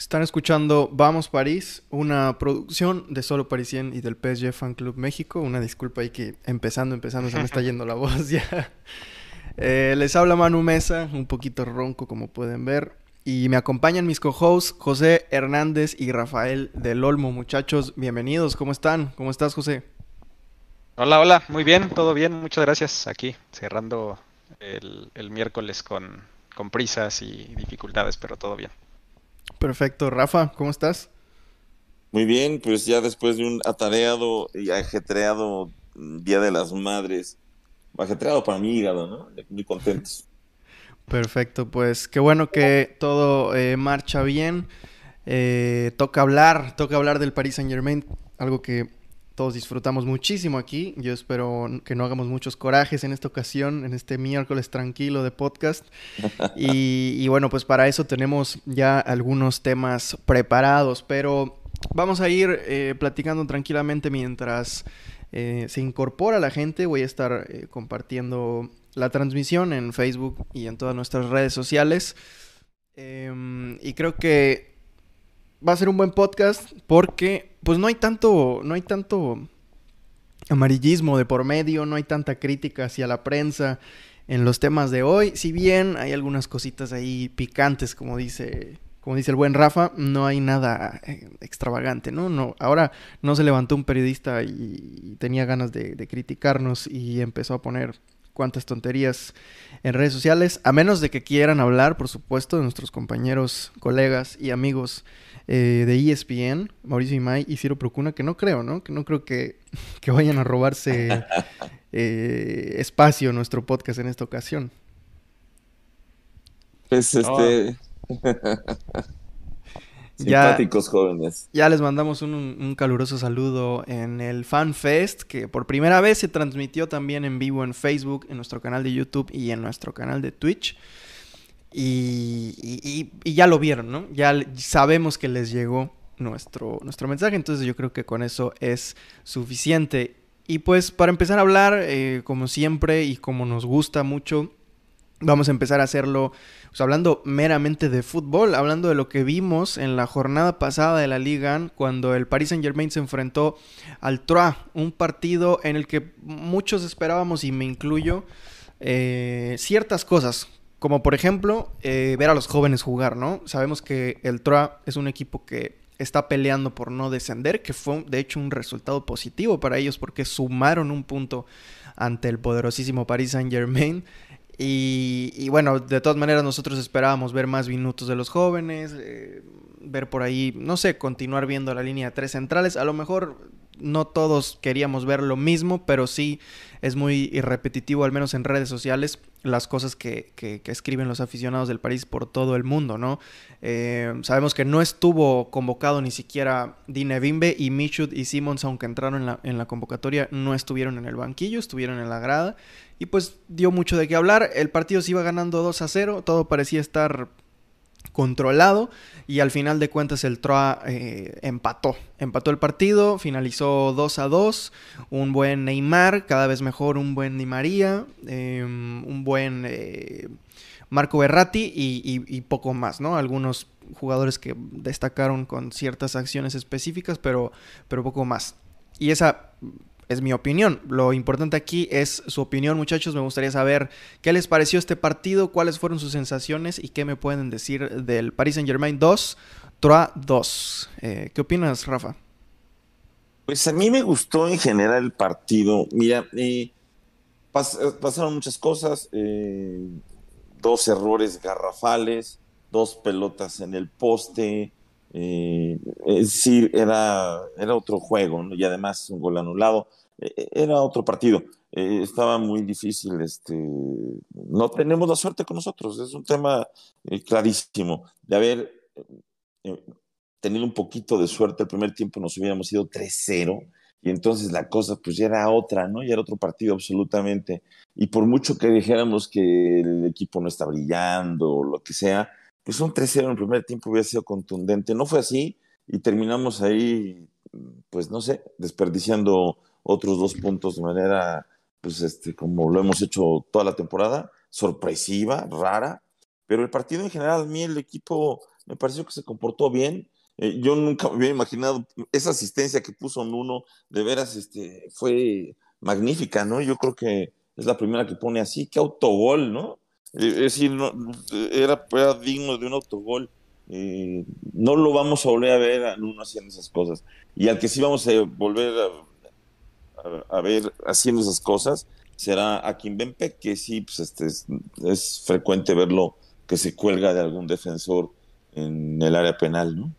Están escuchando Vamos París, una producción de Solo Parisien y del PSG Fan Club México. Una disculpa ahí que empezando, empezando se me está yendo la voz ya. Eh, les habla Manu Mesa, un poquito ronco como pueden ver. Y me acompañan mis co-hosts José Hernández y Rafael del Olmo. Muchachos, bienvenidos. ¿Cómo están? ¿Cómo estás, José? Hola, hola. Muy bien, todo bien. Muchas gracias. Aquí cerrando el, el miércoles con, con prisas y dificultades, pero todo bien. Perfecto. Rafa, ¿cómo estás? Muy bien, pues ya después de un atareado y ajetreado Día de las Madres, ajetreado para mi hígado, ¿no? Muy contentos. Perfecto, pues qué bueno que todo eh, marcha bien. Eh, toca hablar, toca hablar del Paris Saint Germain, algo que todos disfrutamos muchísimo aquí. Yo espero que no hagamos muchos corajes en esta ocasión, en este miércoles tranquilo de podcast. Y, bueno, pues para eso tenemos ya algunos temas preparados, pero vamos a ir eh, platicando tranquilamente mientras eh, se incorpora la gente. Voy a estar eh, compartiendo la transmisión en Facebook y en todas nuestras redes sociales. Em, y creo que va a ser un buen podcast porque pues no hay tanto, no hay tanto amarillismo de por medio, no hay tanta crítica hacia la prensa en los temas de hoy. Si bien hay algunas cositas ahí picantes, como dice, como dice el buen Rafa, no hay nada eh, extravagante, ¿no? no ahora no se levantó un periodista y, tenía ganas de, de criticarnos y empezó a poner cuantas tonterías en redes sociales, a menos de que quieran hablar, por supuesto, de nuestros compañeros, colegas y amigos eh, de ESPN, Mauricio Imay y Ciro Procuna, que no creo, ¿no? Que no creo que, vayan a robarse eh, espacio nuestro podcast en esta ocasión. Pues este... Simpáticos jóvenes. Ya les mandamos un, un, caluroso saludo en el Fan Fest, que por primera vez se transmitió también en vivo en Facebook, en nuestro canal de YouTube y en nuestro canal de Twitch. Y, ya lo vieron, ¿no? Ya sabemos que les llegó nuestro, nuestro mensaje, entonces yo creo que con eso es suficiente. Y pues para empezar a hablar, eh, como siempre y como nos gusta mucho, vamos a empezar a hacerlo pues, hablando meramente de fútbol, hablando de lo que vimos en la jornada pasada de la Liga cuando el Paris Saint Germain se enfrentó al Troyes, un partido en el que muchos esperábamos, y me incluyo, eh, ciertas cosas como por ejemplo, eh, ver a los jóvenes jugar, ¿no? Sabemos que el Troa es un equipo que está peleando por no descender, que fue de hecho un resultado positivo para ellos porque sumaron un punto ante el poderosísimo Paris Saint Germain. Y, bueno, de todas maneras nosotros esperábamos ver más minutos de los jóvenes, eh, ver por ahí, no sé, continuar viendo la línea de tres centrales. A lo mejor no todos queríamos ver lo mismo, pero sí es muy repetitivo, al menos en redes sociales, las cosas que, que, escriben los aficionados del París por todo el mundo, ¿no? Eh, sabemos que no estuvo convocado ni siquiera Dine Bimbe y Michud y Simmons, aunque entraron en la, en la convocatoria, no estuvieron en el banquillo, estuvieron en la grada y pues dio mucho de qué hablar. El partido se iba ganando 2 a 0, todo parecía estar controlado y al final de cuentas el Troa eh, empató, empató el partido, finalizó 2 a 2, un buen Neymar, cada vez mejor un buen Di María, em, un buen eh, Marco Berratti y, poco más, ¿no? Algunos jugadores que destacaron con ciertas acciones específicas, pero, pero poco más. Y esa es mi opinión. Lo importante aquí es su opinión, muchachos. Me gustaría saber qué les pareció este partido, cuáles fueron sus sensaciones y qué me pueden decir del Paris Saint Germain 2, Troa 2. Eh, ¿Qué opinas, Rafa? Pues a mí me gustó en general el partido. Mira, eh, pasaron muchas cosas. Eh, dos errores garrafales, dos pelotas en el poste. Es decir, era, era otro juego, y además un gol anulado. E, e, era otro partido. Eh, estaba muy difícil. Este, no tenemos la suerte con nosotros. Es un tema eh, clarísimo. De haber eh, tenido un poquito de suerte el primer tiempo, nos hubiéramos ido 3-0. Y entonces la cosa pues ya era otra, ¿no? Ya era otro partido absolutamente. Y por mucho que dijéramos que el equipo no está brillando o lo que sea, pues un 3-0 en el primer tiempo hubiera sido contundente. No fue así y terminamos ahí, pues no sé, desperdiciando otros dos puntos de manera, pues, este, como lo hemos hecho toda la temporada, sorpresiva, rara, pero el partido en general, a mí el equipo me pareció que se comportó bien. Eh, yo nunca me había imaginado esa asistencia que puso Nuno, de veras, este, fue magnífica, ¿no? Yo creo que es la primera que pone así, qué autogol, ¿no? Es decir, era, era, digno de un autogol. Eh, no lo vamos a volver a ver a Nuno haciendo esas cosas. Y al que sí vamos a volver a, a, ver haciendo esas cosas será a Kimbempe, que sí, pues este es, es frecuente verlo que se cuelga de algún defensor en el área penal, ¿no?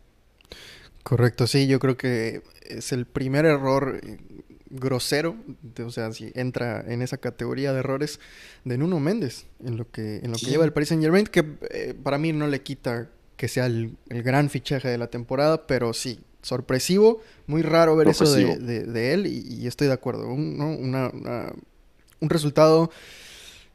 Correcto, sí, yo creo que es el primer error eh, grosero, o sea, si entra en esa categoría de errores de Nuno Méndez en lo que en lo que lleva el Paris Saint Germain, que eh, para mí no le quita que sea el, gran fichaje de la temporada, pero sí, sorpresivo, muy raro ver eso de, él y, estoy de acuerdo, un, un resultado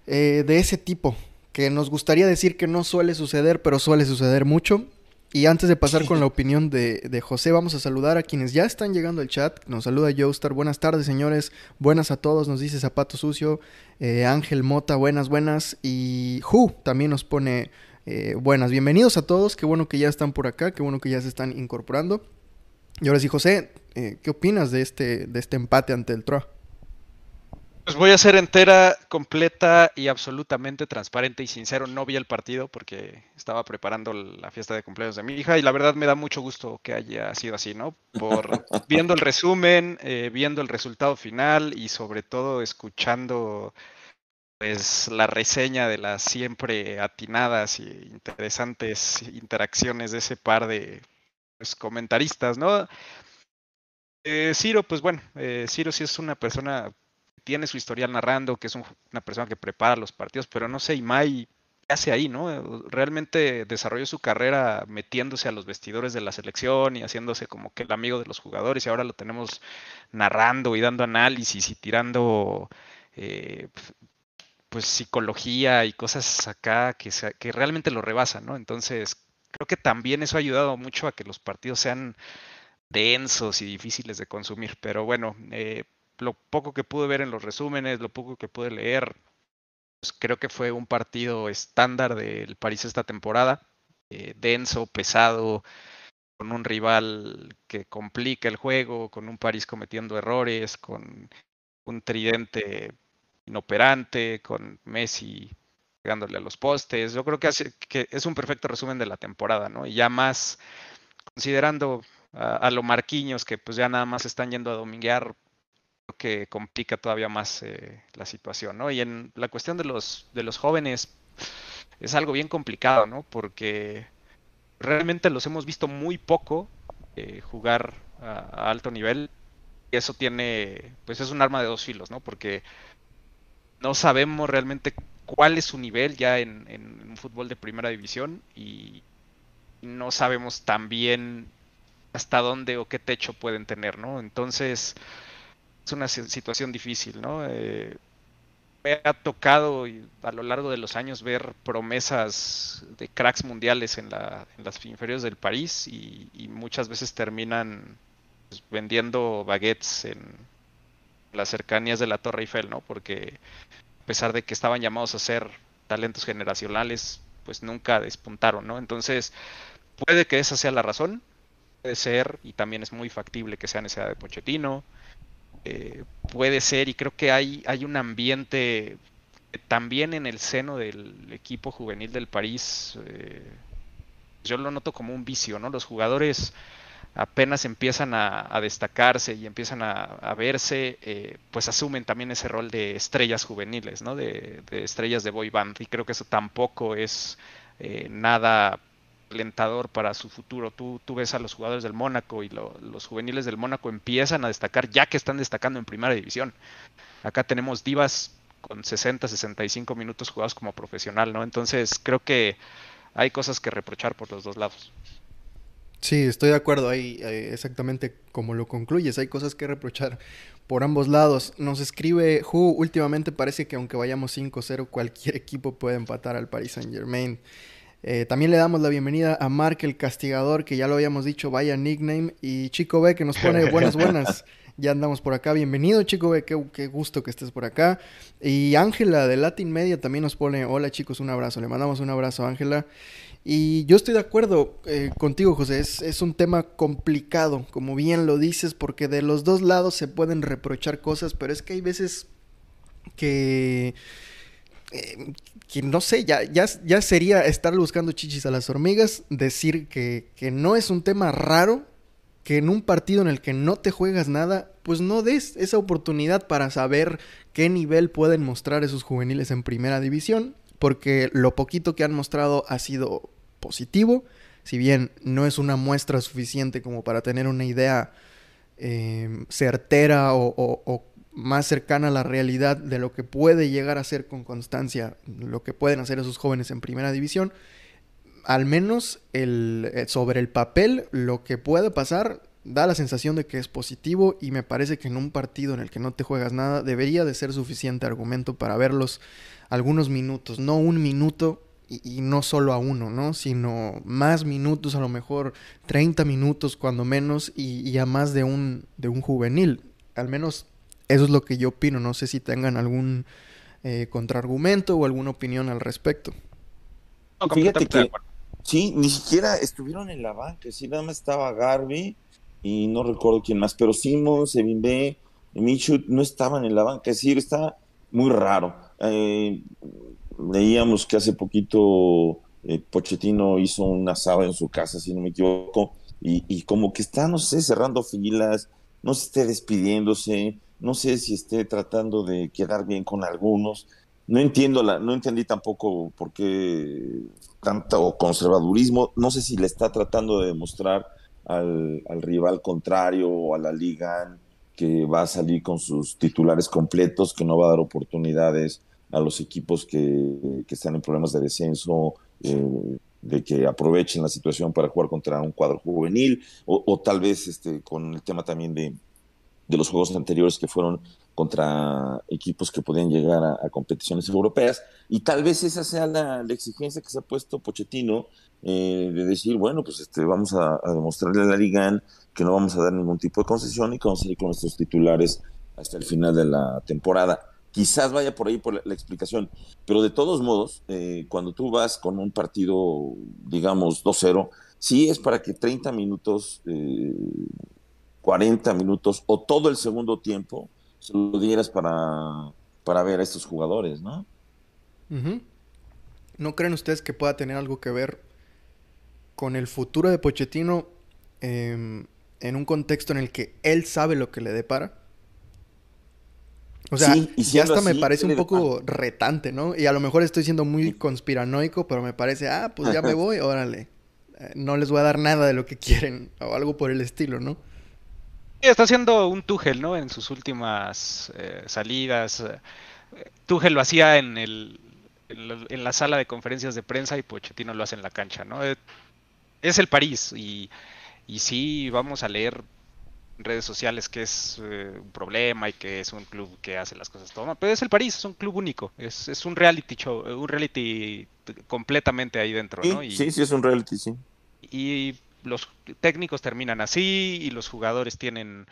eh, de ese tipo, que nos gustaría decir que no suele suceder, pero suele suceder mucho. Y antes de pasar con la opinión de, José, vamos a saludar a quienes ya están llegando al chat. Nos saluda Joestar. Buenas tardes, señores. Buenas a todos. Nos dice Zapato Sucio. Eh, Ángel Mota, buenas, buenas. Y Ju también nos pone eh, buenas. Bienvenidos a todos. Qué bueno que ya están por acá. Qué bueno que ya se están incorporando. Y ahora sí, José, eh, ¿qué opinas de este, de este empate ante el Troa? Pues voy a ser entera, completa y absolutamente transparente y sincero. No vi el partido porque estaba preparando la fiesta de cumpleaños de mi hija y la verdad me da mucho gusto que haya sido así, ¿no? Por viendo el resumen, eh, viendo el resultado final y sobre todo escuchando pues la reseña de las siempre atinadas y interesantes interacciones de ese par de pues, comentaristas, ¿no? Eh, Ciro, pues bueno, eh, Ciro sí es una persona tiene su historial narrando, que es una persona que prepara los partidos, pero no sé, Imai, ¿qué hace ahí, no? Realmente desarrolló su carrera metiéndose a los vestidores de la selección y haciéndose como que el amigo de los jugadores y ahora lo tenemos narrando y dando análisis y tirando eh, pues psicología y cosas acá que, que realmente lo rebasan, ¿no? Entonces, creo que también eso ha ayudado mucho a que los partidos sean densos y difíciles de consumir. Pero bueno, eh, lo poco que pude ver en los resúmenes, lo poco que pude leer, pues creo que fue un partido estándar del París esta temporada, eh, denso, pesado, con un rival que complica el juego, con un París cometiendo errores, con un tridente inoperante, con Messi pegándole a los postes. Yo creo que, es un perfecto resumen de la temporada, ¿no? Y ya más considerando a, a lo Marquinhos, que pues ya nada más están yendo a dominguear que complica todavía más eh, la situación, ¿no? Y en la cuestión de los, de los jóvenes es algo bien complicado, ¿no? Porque realmente los hemos visto muy poco eh, jugar a, alto nivel y eso tiene, pues es un arma de dos filos, ¿no? Porque no sabemos realmente cuál es su nivel ya en, en un fútbol de primera división y no sabemos también hasta dónde o qué techo pueden tener, ¿no? Entonces, es una situación difícil, ¿no? Eh, me ha tocado a lo largo de los años ver promesas de cracks mundiales en, las inferiores del París y, muchas veces terminan pues, vendiendo baguettes en las cercanías de la Torre Eiffel, ¿no? Porque a pesar de que estaban llamados a ser talentos generacionales, pues nunca despuntaron, ¿no? Entonces, puede que esa sea la razón, puede ser, y también es muy factible que sea necesidad de Pochettino, eh, puede ser y creo que hay, hay un ambiente también en el seno del equipo juvenil del París. Eh, yo lo noto como un vicio, ¿no? Los jugadores apenas empiezan a, destacarse y empiezan a, verse, eh, pues asumen también ese rol de estrellas juveniles, ¿no? De, estrellas de boy band. Y creo que eso tampoco es nada alentador para su futuro. Tú, tú ves a los jugadores del Mónaco y los juveniles del Mónaco empiezan a destacar ya que están destacando en primera división. Acá tenemos divas con 60, 65 minutos jugados como profesional, ¿no? Entonces creo que hay cosas que reprochar por los dos lados. Sí, estoy de acuerdo ahí, eh, exactamente como lo concluyes, hay cosas que reprochar por ambos lados. Nos escribe Hu, últimamente parece que aunque vayamos 5-0, cualquier equipo puede empatar al Paris Saint Germain. Eh, también le damos la bienvenida a Mark el Castigador, que ya lo habíamos dicho, vaya nickname. Y Chico B, que nos pone buenas, buenas. Ya andamos por acá. Bienvenido, chico. Qué, qué gusto que estés por acá. Y Ángela de Latin Media también nos pone, hola chicos, un abrazo. Le mandamos un abrazo Ángela. Y yo estoy de acuerdo eh, contigo, José. Es, es, un tema complicado, como bien lo dices, porque de los dos lados se pueden reprochar cosas, pero es que hay veces que eh, que no sé, ya, ya, ya sería estar buscando chichis a las hormigas, decir que, que no es un tema raro, que en un partido en el que no te juegas nada, pues no des esa oportunidad para saber qué nivel pueden mostrar esos juveniles en primera división, porque lo poquito que han mostrado ha sido positivo, si bien no es una muestra suficiente como para tener una idea eh, certera o, o, o más cercana a la realidad de lo que puede llegar a ser con constancia lo que pueden hacer esos jóvenes en primera división, al menos el, eh, sobre el papel lo que puede pasar da la sensación de que es positivo y me parece que en un partido en el que no te juegas nada debería de ser suficiente argumento para verlos algunos minutos, no un minuto y, no solo a uno, ¿no? Sino más minutos, a lo mejor 30 minutos cuando menos y, y a más de un, de un juvenil. Al menos eso es lo que yo opino. No sé si tengan algún eh, contraargumento o alguna opinión al respecto. No, Fíjate que sí, ni siquiera estuvieron en la banca, sí, nada más estaba Garvey y no recuerdo quién más, pero Simons, Evin Michu no estaban en la banca, es decir, está muy raro. Eh, leíamos que hace poquito eh, Pochettino hizo un asado en su casa, si no me equivoco, y, y como que está, no sé, cerrando filas, no se esté despidiéndose, no sé si esté tratando de quedar bien con algunos. No entiendo la, no entendí tampoco por qué tanto conservadurismo. No sé si le está tratando de demostrar al, al rival contrario o a la liga que va a salir con sus titulares completos, que no va a dar oportunidades a los equipos que, que están en problemas de descenso, eh, de que aprovechen la situación para jugar contra un cuadro juvenil, o, o tal vez este, con el tema también de, de los juegos anteriores que fueron contra equipos que podían llegar a, competiciones europeas. Y tal vez esa sea la, exigencia que se ha puesto Pochettino eh, de decir, bueno, pues este, vamos a, demostrarle a la Liga que no vamos a dar ningún tipo de concesión y que vamos a ir con nuestros titulares hasta el final de la temporada. Quizás vaya por ahí por la, la explicación, pero de todos modos, eh, cuando tú vas con un partido, digamos, 2-0, sí es para que 30 minutos eh, 40 minutos o todo el segundo tiempo se lo dieras para, para ver a estos jugadores, ¿no? Uh -huh. ¿No creen ustedes que pueda tener algo que ver con el futuro de Pochettino eh, en un contexto en el que él sabe lo que le depara? O sea, sí, y ya hasta así, me parece un poco depara? retante, ¿no? Y a lo mejor estoy siendo muy conspiranoico, pero me parece, ah, pues ya me voy, órale. Eh, no les voy a dar nada de lo que quieren, o algo por el estilo, ¿no? Está haciendo un Tuchel, ¿no? En sus últimas eh, salidas. Tuchel lo hacía en, el, en, la, en, la, sala de conferencias de prensa y Pochettino lo hace en la cancha, ¿no? Eh, es el París y, y sí vamos a leer en redes sociales que es eh, un problema y que es un club que hace las cosas todo mal, pero es el París, es un club único, es, es un reality show, un reality completamente ahí dentro, sí, ¿no? Y, sí, sí, es un reality, sí. Y los técnicos terminan así y los jugadores tienen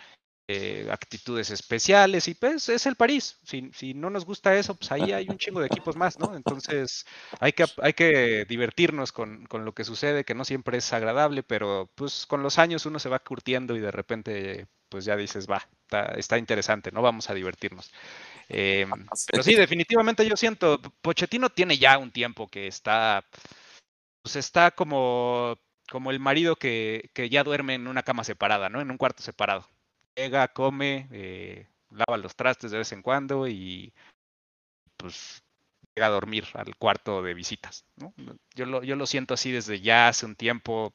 eh, actitudes especiales y pues es el París. Si, si, no nos gusta eso, pues ahí hay un chingo de equipos más, ¿no? Entonces hay que, hay que divertirnos con, con, lo que sucede, que no siempre es agradable, pero pues con los años uno se va curtiendo y de repente pues ya dices, va, está, está interesante, ¿no? Vamos a divertirnos. Eh, pero sí, definitivamente yo siento, Pochettino tiene ya un tiempo que está, pues está como como el marido que, que, ya duerme en una cama separada, ¿no? En un cuarto separado. Llega, come, eh, lava los trastes de vez en cuando y pues llega a dormir al cuarto de visitas, ¿no? Yo lo, yo lo siento así desde ya hace un tiempo.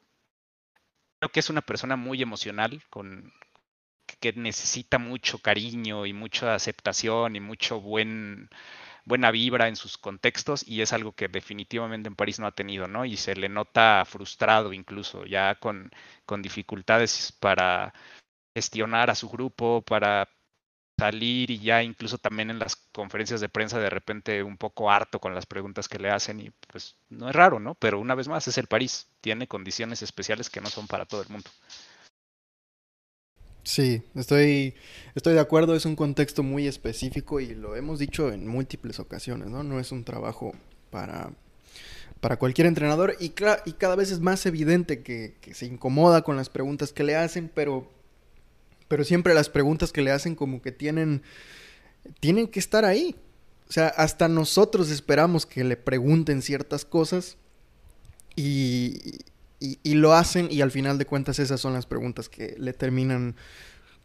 Creo que es una persona muy emocional, con, que necesita mucho cariño y mucha aceptación y mucho buen buena vibra en sus contextos y es algo que definitivamente en París no ha tenido, ¿no? Y se le nota frustrado incluso, ya con, con dificultades para gestionar a su grupo, para salir y ya incluso también en las conferencias de prensa de repente un poco harto con las preguntas que le hacen y pues no es raro, ¿no? Pero una vez más es el París, tiene condiciones especiales que no son para todo el mundo. Sí, estoy, estoy de acuerdo, es un contexto muy específico y lo hemos dicho en múltiples ocasiones, ¿no? No es un trabajo para, para cualquier entrenador y, y cada vez es más evidente que, que, se incomoda con las preguntas que le hacen, pero, pero siempre las preguntas que le hacen como que tienen, tienen que estar ahí. O sea, hasta nosotros esperamos que le pregunten ciertas cosas y, y, lo hacen y al final de cuentas esas son las preguntas que le terminan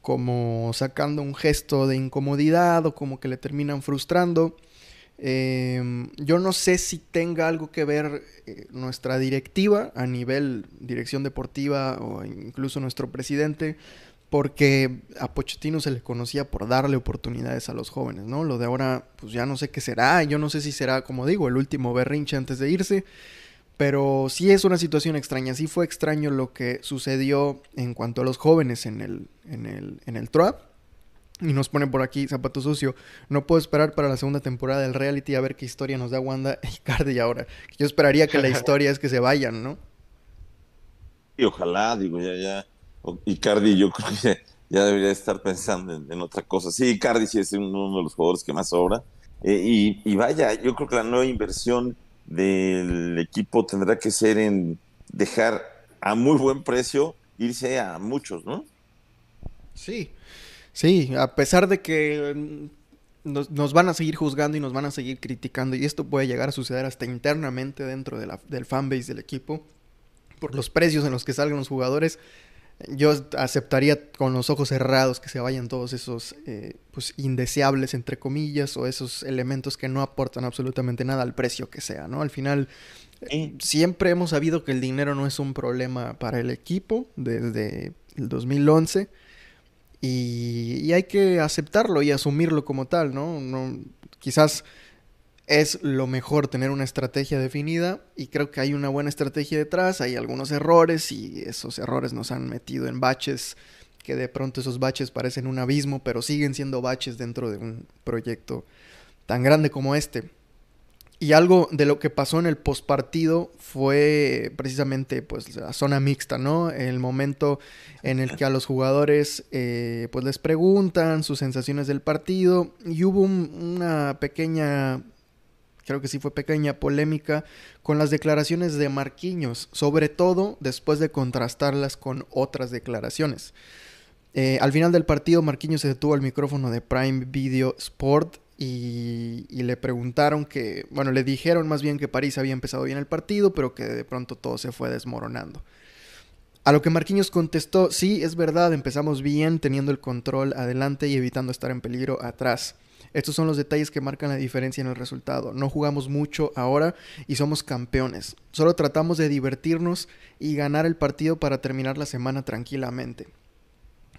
como sacando un gesto de incomodidad o como que le terminan frustrando. Em, yo no sé si tenga algo que ver eh, nuestra directiva a nivel dirección deportiva o incluso nuestro presidente, porque a Pochettino se le conocía por darle oportunidades a los jóvenes, ¿no? Lo de ahora, pues ya no sé qué será, yo no sé si será, como digo, el último berrinche antes de irse. Pero sí es una situación extraña. Sí fue extraño lo que sucedió en cuanto a los jóvenes en el, en el, en el TROAP. Y nos pone por aquí Zapato Sucio. No puedo esperar para la segunda temporada del reality a ver qué historia nos da Wanda y Cardi ahora. Yo esperaría que la historia es que se vayan, ¿no? Y ojalá, digo, ya, ya. Y Cardi, yo creo que ya debería estar pensando en, otra cosa. Sí, Cardi sí es uno de los jugadores que más sobra. Eh, y, y vaya, yo creo que la nueva inversión del equipo tendrá que ser en dejar a muy buen precio irse a muchos, ¿no? Sí, sí, a pesar de que mm, nos, van a seguir juzgando y nos van a seguir criticando, y esto puede llegar a suceder hasta internamente dentro de la, del fanbase del equipo, por los precios en los que salgan los jugadores, yo aceptaría con los ojos cerrados que se vayan todos esos eh, pues indeseables entre comillas o esos elementos que no aportan absolutamente nada al precio que sea, ¿no? Al final siempre hemos sabido que el dinero no es un problema para el equipo desde el 2011 y, y hay que aceptarlo y asumirlo como tal, ¿no? no quizás es lo mejor tener una estrategia definida y creo que hay una buena estrategia detrás, hay algunos errores y esos errores nos han metido en baches que de pronto esos baches parecen un abismo, pero siguen siendo baches dentro de un proyecto tan grande como este. Y algo de lo que pasó en el postpartido fue precisamente pues la zona mixta, ¿no? El momento en el que a los jugadores eh, pues les preguntan sus sensaciones del partido y hubo una pequeña creo que sí fue pequeña polémica con las declaraciones de Marquinhos, sobre todo después de contrastarlas con otras declaraciones. Eh, al final del partido, Marquinhos se detuvo al micrófono de Prime Video Sport y, le preguntaron que, bueno, le dijeron más bien que París había empezado bien el partido, pero que de pronto todo se fue desmoronando. A lo que Marquinhos contestó, sí, es verdad, empezamos bien teniendo el control adelante y evitando estar en peligro atrás. Estos son los detalles que marcan la diferencia en el resultado. No jugamos mucho ahora y somos campeones. Solo tratamos de divertirnos y ganar el partido para terminar la semana tranquilamente.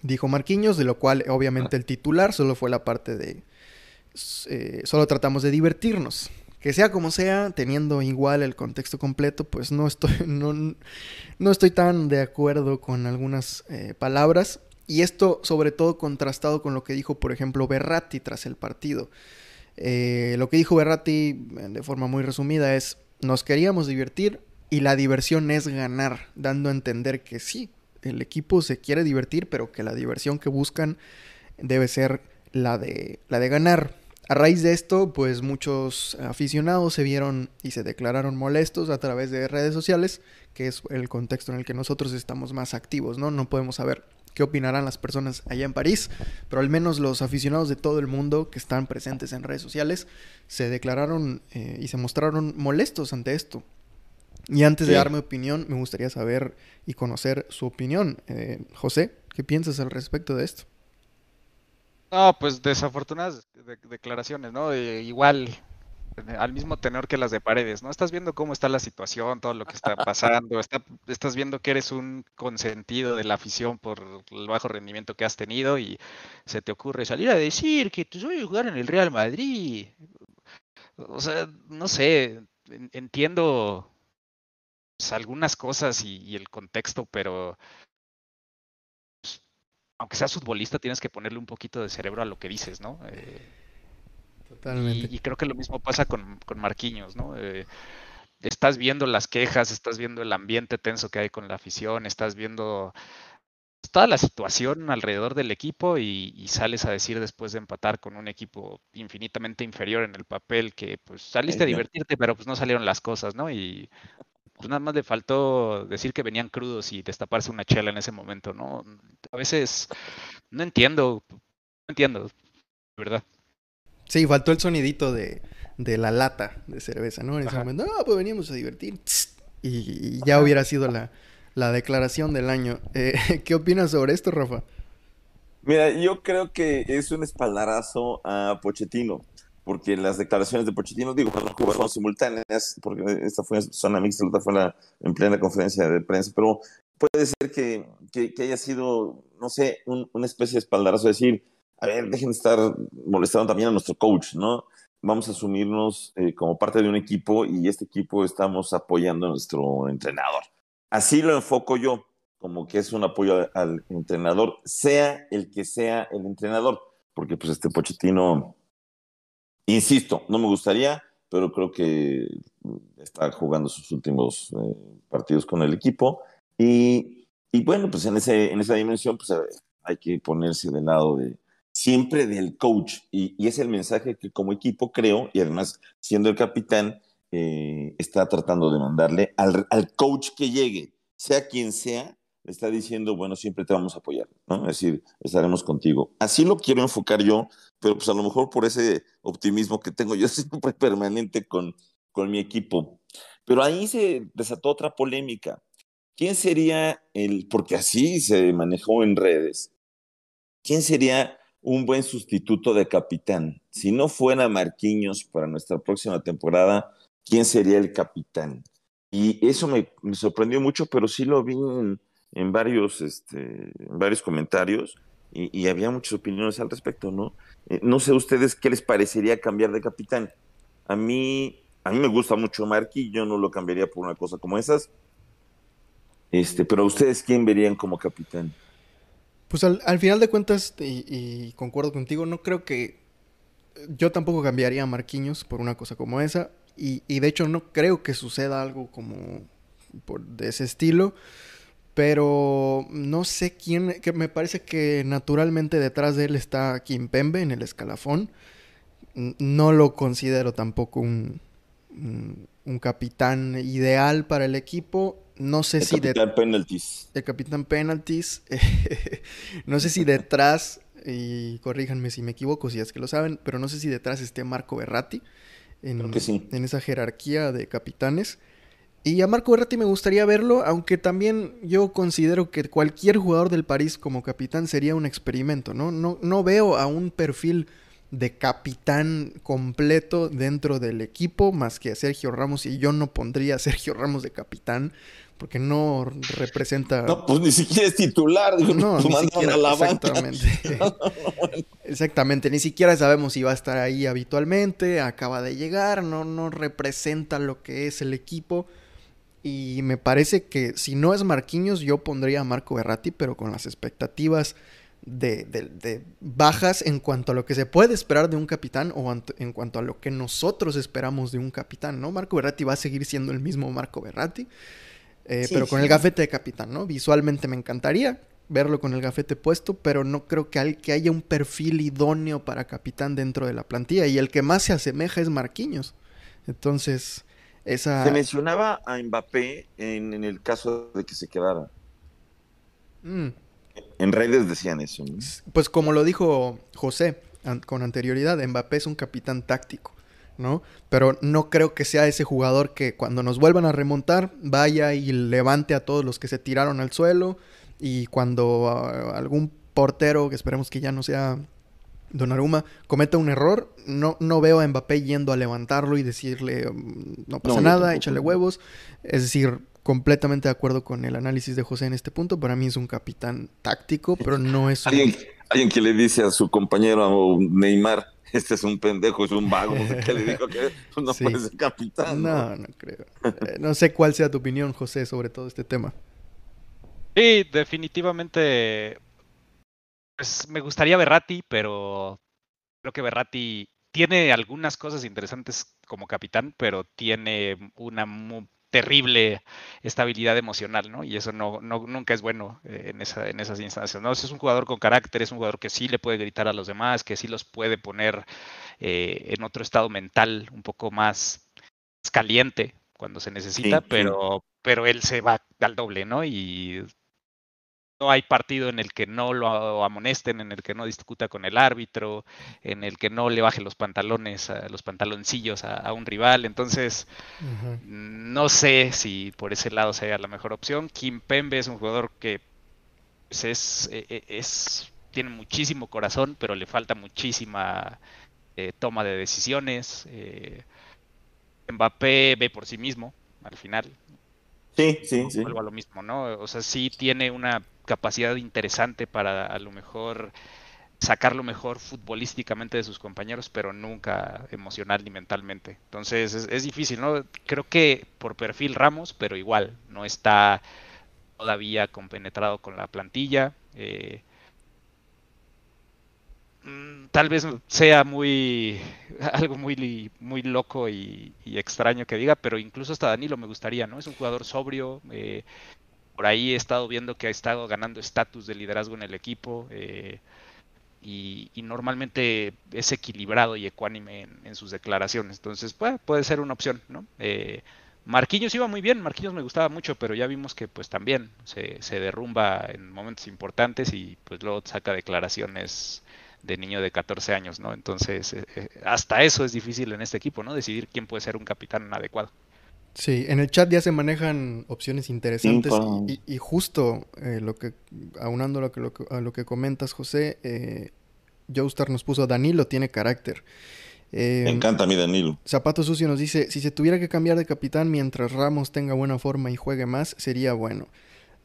Dijo Marquinhos, de lo cual obviamente el titular solo fue la parte de... Eh, solo tratamos de divertirnos. Que sea como sea, teniendo igual el contexto completo, pues no estoy, no, no estoy tan de acuerdo con algunas eh, palabras. Y esto sobre todo contrastado con lo que dijo, por ejemplo, Berratti tras el partido. Eh, lo que dijo Berratti, de forma muy resumida, es, nos queríamos divertir y la diversión es ganar, dando a entender que sí, el equipo se quiere divertir, pero que la diversión que buscan debe ser la de, la de ganar. A raíz de esto, pues muchos aficionados se vieron y se declararon molestos a través de redes sociales, que es el contexto en el que nosotros estamos más activos, ¿no? No podemos saber qué opinarán las personas allá en París, pero al menos los aficionados de todo el mundo que están presentes en redes sociales se declararon eh, y se mostraron molestos ante esto. Y antes de dar mi opinión, me gustaría saber y conocer su opinión. Eh, José, ¿qué piensas al respecto de esto? No, pues desafortunadas declaraciones, ¿no? igual al mismo tenor que las de paredes, ¿no? Estás viendo cómo está la situación, todo lo que está pasando, estás viendo que eres un consentido de la afición por el bajo rendimiento que has tenido y se te ocurre salir a decir que tú voy a jugar en el Real Madrid. O sea, no sé, entiendo pues, algunas cosas y, el contexto, pero pues, aunque seas futbolista tienes que ponerle un poquito de cerebro a lo que dices, ¿no? Eh, y, creo que lo mismo pasa con, con Marquinhos, ¿no? Eh, estás viendo las quejas, estás viendo el ambiente tenso que hay con la afición, estás viendo toda la situación alrededor del equipo y, sales a decir después de empatar con un equipo infinitamente inferior en el papel que pues saliste a divertirte, pero pues no salieron las cosas, ¿no? Y pues nada más le faltó decir que venían crudos y destaparse una chela en ese momento, ¿no? A veces no entiendo, no entiendo, de verdad. Sí, faltó el sonidito de, la lata de cerveza, ¿no? En ese momento, no, pues veníamos a divertir. Y, ya hubiera sido la, la declaración del año. Eh, ¿Qué opinas sobre esto, Rafa? Mira, yo creo que es un espaldarazo a Pochettino, porque las declaraciones de Pochettino, digo, fueron simultáneas, porque esta fue zona mixta, la otra fue en plena conferencia de prensa, pero puede ser que, que, haya sido, no sé, una especie de espaldarazo, decir, a ver, dejen de estar molestando también a nuestro coach, ¿no? Vamos a asumirnos eh, como parte de un equipo y este equipo estamos apoyando a nuestro entrenador. Así lo enfoco yo, como que es un apoyo al entrenador, sea el que sea el entrenador, porque pues este Pochettino, insisto, no me gustaría, pero creo que está jugando sus últimos eh, partidos con el equipo y, y, bueno, pues en, ese, en esa dimensión pues hay que ponerse del lado de siempre del coach y, es el mensaje que como equipo creo y además siendo el capitán eh, está tratando de mandarle al, coach que llegue, sea quien sea, le está diciendo, bueno, siempre te vamos a apoyar, ¿no? Es decir, estaremos contigo. Así lo quiero enfocar yo, pero pues a lo mejor por ese optimismo que tengo yo siempre permanente con, con mi equipo. Pero ahí se desató otra polémica. ¿Quién sería el, porque así se manejó en redes, quién sería un buen sustituto de capitán? Si no fuera Marquinhos para nuestra próxima temporada, quién sería el capitán. Y eso me, sorprendió mucho, pero sí lo vi en, varios, este, en varios comentarios y, había muchas opiniones al respecto, ¿no? Eh, no sé ustedes qué les parecería cambiar de capitán. A mí, a mí me gusta mucho Marqui, yo no lo cambiaría por una cosa como esas. Este, pero ustedes, ¿quién verían como capitán? Pues al, final de cuentas, y, y, concuerdo contigo, no creo que yo tampoco cambiaría a Marquinhos por una cosa como esa. Y, de hecho no creo que suceda algo como por, de ese estilo. Pero no sé quién, que me parece que naturalmente detrás de él está Kim Pembe en el escalafón. No lo considero tampoco un, un, capitán ideal para el equipo. No sé el si... Capitán penalties. El capitán penalties. no sé si detrás, y corríjanme si me equivoco, si es que lo saben, pero no sé si detrás esté Marco Berratti en, esa jerarquía de capitanes. Y a Marco Berratti me gustaría verlo, aunque también yo considero que cualquier jugador del París como capitán sería un experimento, ¿no? No, no veo a un perfil de capitán completo dentro del equipo más que a Sergio Ramos y yo no pondría a Sergio Ramos de capitán porque no representa. No, pues ni siquiera es titular. no, ni siquiera, a la exactamente. exactamente, ni siquiera sabemos si va a estar ahí habitualmente. Acaba de llegar, no, no representa lo que es el equipo. Y me parece que si no es Marquinhos, yo pondría a Marco Berratti, pero con las expectativas de, de, bajas en cuanto a lo que se puede esperar de un capitán o en cuanto a lo que nosotros esperamos de un capitán, ¿no? Marco Berratti va a seguir siendo el mismo Marco Berratti. Eh, pero con el gafete de capitán, ¿no? Visualmente me encantaría verlo con el gafete puesto, pero no creo que, que haya un perfil idóneo para capitán dentro de la plantilla. Y el que más se asemeja es Marquinhos. Entonces, esa... Se mencionaba a Mbappé en, el caso de que se quedara. Mm. En redes decían eso. Pues como lo dijo José con anterioridad, Mbappé es un capitán táctico. ¿No? Pero no creo que sea ese jugador que cuando nos vuelvan a remontar vaya y levante a todos los que se tiraron al suelo y cuando ah, algún portero, que esperemos que ya no sea Donnarumma, cometa un error, no, no veo a Mbappé yendo a levantarlo y decirle mm, no pasa nada, échale huevos. Es decir, completamente de acuerdo con el análisis de José en este punto. Para mí es un capitán táctico, pero no es un... ¿Alguien, alguien que le dice a su compañero Neymar, este es un pendejo, es un vago, que le dijo que no puede ser capitán. No, no, creo. Eh, no sé cuál sea tu opinión, José, sobre todo este tema. Sí, definitivamente. Pues me gustaría Berratti, pero creo que Berratti tiene algunas cosas interesantes como capitán, pero tiene una terrible estabilidad emocional, ¿no? Y eso no, nunca es bueno eh, en, esa, en esas instancias, ¿no? Es un jugador con carácter, es un jugador que sí le puede gritar a los demás, que sí los puede poner eh, en otro estado mental un poco más caliente cuando se necesita, pero, pero él se va al doble, ¿no? Y no hay partido en el que no lo amonesten, en el que no discuta con el árbitro, en el que no le baje los pantalones, a, los pantaloncillos a, un rival. Entonces, no sé si por ese lado sea la mejor opción. Kim Pembe es un jugador que pues, es, e, e, es, tiene muchísimo corazón, pero le falta muchísima eh, toma de decisiones. Eh, Mbappé ve por sí mismo al final. Sí, sí, sí. Vuelvo a lo mismo, ¿no? O sea, sí tiene una capacidad interesante para a lo mejor sacar lo mejor futbolísticamente de sus compañeros, pero nunca emocional ni mentalmente. Entonces es, difícil, ¿no? Creo que por perfil Ramos, pero igual no está todavía compenetrado con la plantilla. Eh, mm, tal vez sea muy algo muy muy loco y, extraño que diga, pero incluso hasta Danilo me gustaría, ¿no? Es un jugador sobrio, eh, por ahí he estado viendo que ha estado ganando estatus de liderazgo en el equipo eh, y, normalmente es equilibrado y ecuánime en, sus declaraciones. Entonces, pues, puede ser una opción, ¿no? Eh, Marquillos iba muy bien, Marquillos me gustaba mucho, pero ya vimos que pues también se, derrumba en momentos importantes y pues luego saca declaraciones de niño de 14 años, ¿no? Entonces, eh, hasta eso es difícil en este equipo, ¿no? Decidir quién puede ser un capitán adecuado. Sí, en el chat ya se manejan opciones interesantes y, justo eh, lo que, aunando lo que, lo, a lo que comentas, José, eh, Joestar nos puso Danilo tiene carácter. Me em, encanta a mí Danilo. Zapato Sucio nos dice, si se tuviera que cambiar de capitán mientras Ramos tenga buena forma y juegue más, sería bueno.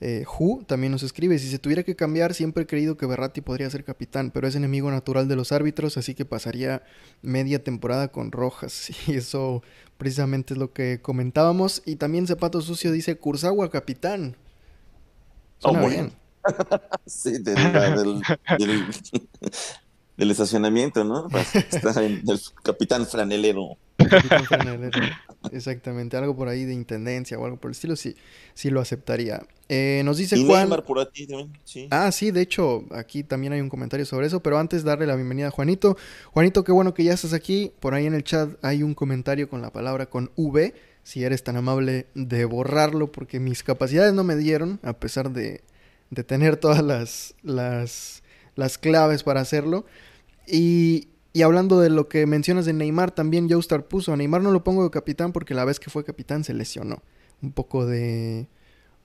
Eh, también nos escribe, si se tuviera que cambiar, siempre he creído que Berratti podría ser capitán, pero es enemigo natural de los árbitros, así que pasaría media temporada con Rojas. Y eso precisamente es lo que comentábamos. Y también Zapato Sucio dice, Kurzagua capitán. Suena oh, bien. sí, del, del, estacionamiento, ¿no? Está en el capitán franelero. Capitán franelero. Exactamente, algo por ahí de intendencia o algo por el estilo, sí, sí lo aceptaría. Eh, nos dice Juan. Ah, sí, de hecho, aquí también hay un comentario sobre eso, pero antes darle la bienvenida a Juanito. Juanito, qué bueno que ya estás aquí. Por ahí en el chat hay un comentario con la palabra con V. Si eres tan amable de borrarlo, porque mis capacidades no me dieron, a pesar de, de tener todas las, las, las claves para hacerlo. Y, y hablando de lo que mencionas de Neymar, también Joestar puso. A Neymar no lo pongo de capitán porque la vez que fue capitán se lesionó. Un poco de.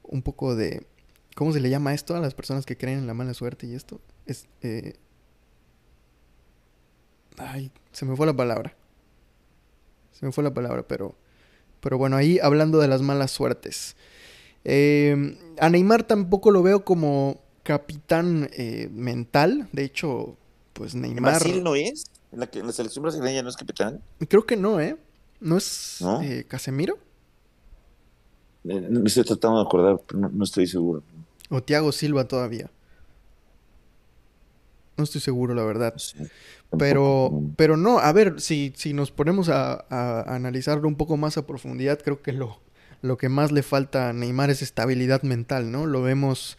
Un poco de. ¿Cómo se le llama esto a las personas que creen en la mala suerte y esto? Es. Eh... Ay, se me fue la palabra. Se me fue la palabra, pero. Pero bueno, ahí hablando de las malas suertes. Eh, a Neymar tampoco lo veo como capitán eh, mental. De hecho, pues Neymar. ¿Brasil no es? ¿En la, que, en la selección brasileña no es capitán? Creo que no, ¿eh? ¿No es Eh, Casemiro? Eh, me estoy tratando de acordar, pero no, estoy seguro. O Thiago Silva todavía. No estoy seguro, la verdad. pero, pero no, a ver, si, si nos ponemos a, a, analizarlo un poco más a profundidad, creo que lo, lo que más le falta a Neymar es estabilidad mental, ¿no? Lo vemos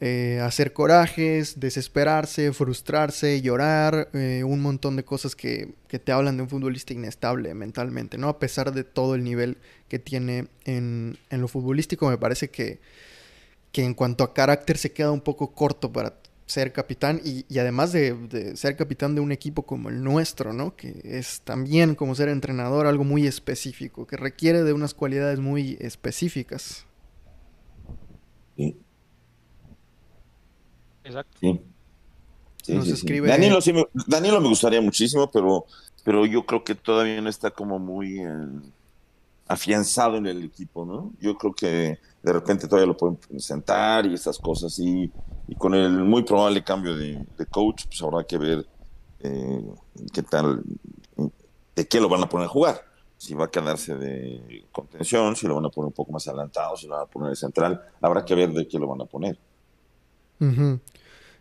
eh, hacer corajes, desesperarse, frustrarse, llorar, eh, un montón de cosas que, te hablan de un futbolista inestable mentalmente, ¿no? A pesar de todo el nivel que tiene en, lo futbolístico, me parece que, que, en cuanto a carácter se queda un poco corto para ser capitán y, además de, de, ser capitán de un equipo como el nuestro, ¿no? Que es también como ser entrenador algo muy específico, que requiere de unas cualidades muy específicas. Exacto. Sí. Danilo, me, gustaría muchísimo, pero, pero yo creo que todavía no está como muy eh, afianzado en el equipo, ¿no? Yo creo que de repente todavía lo pueden presentar y esas cosas. Y, con el muy probable cambio de, coach, pues habrá que ver eh, qué tal, de qué lo van a poner a jugar. Si va a quedarse de contención, si lo van a poner un poco más adelantado, si lo van a poner de central, habrá que ver de qué lo van a poner.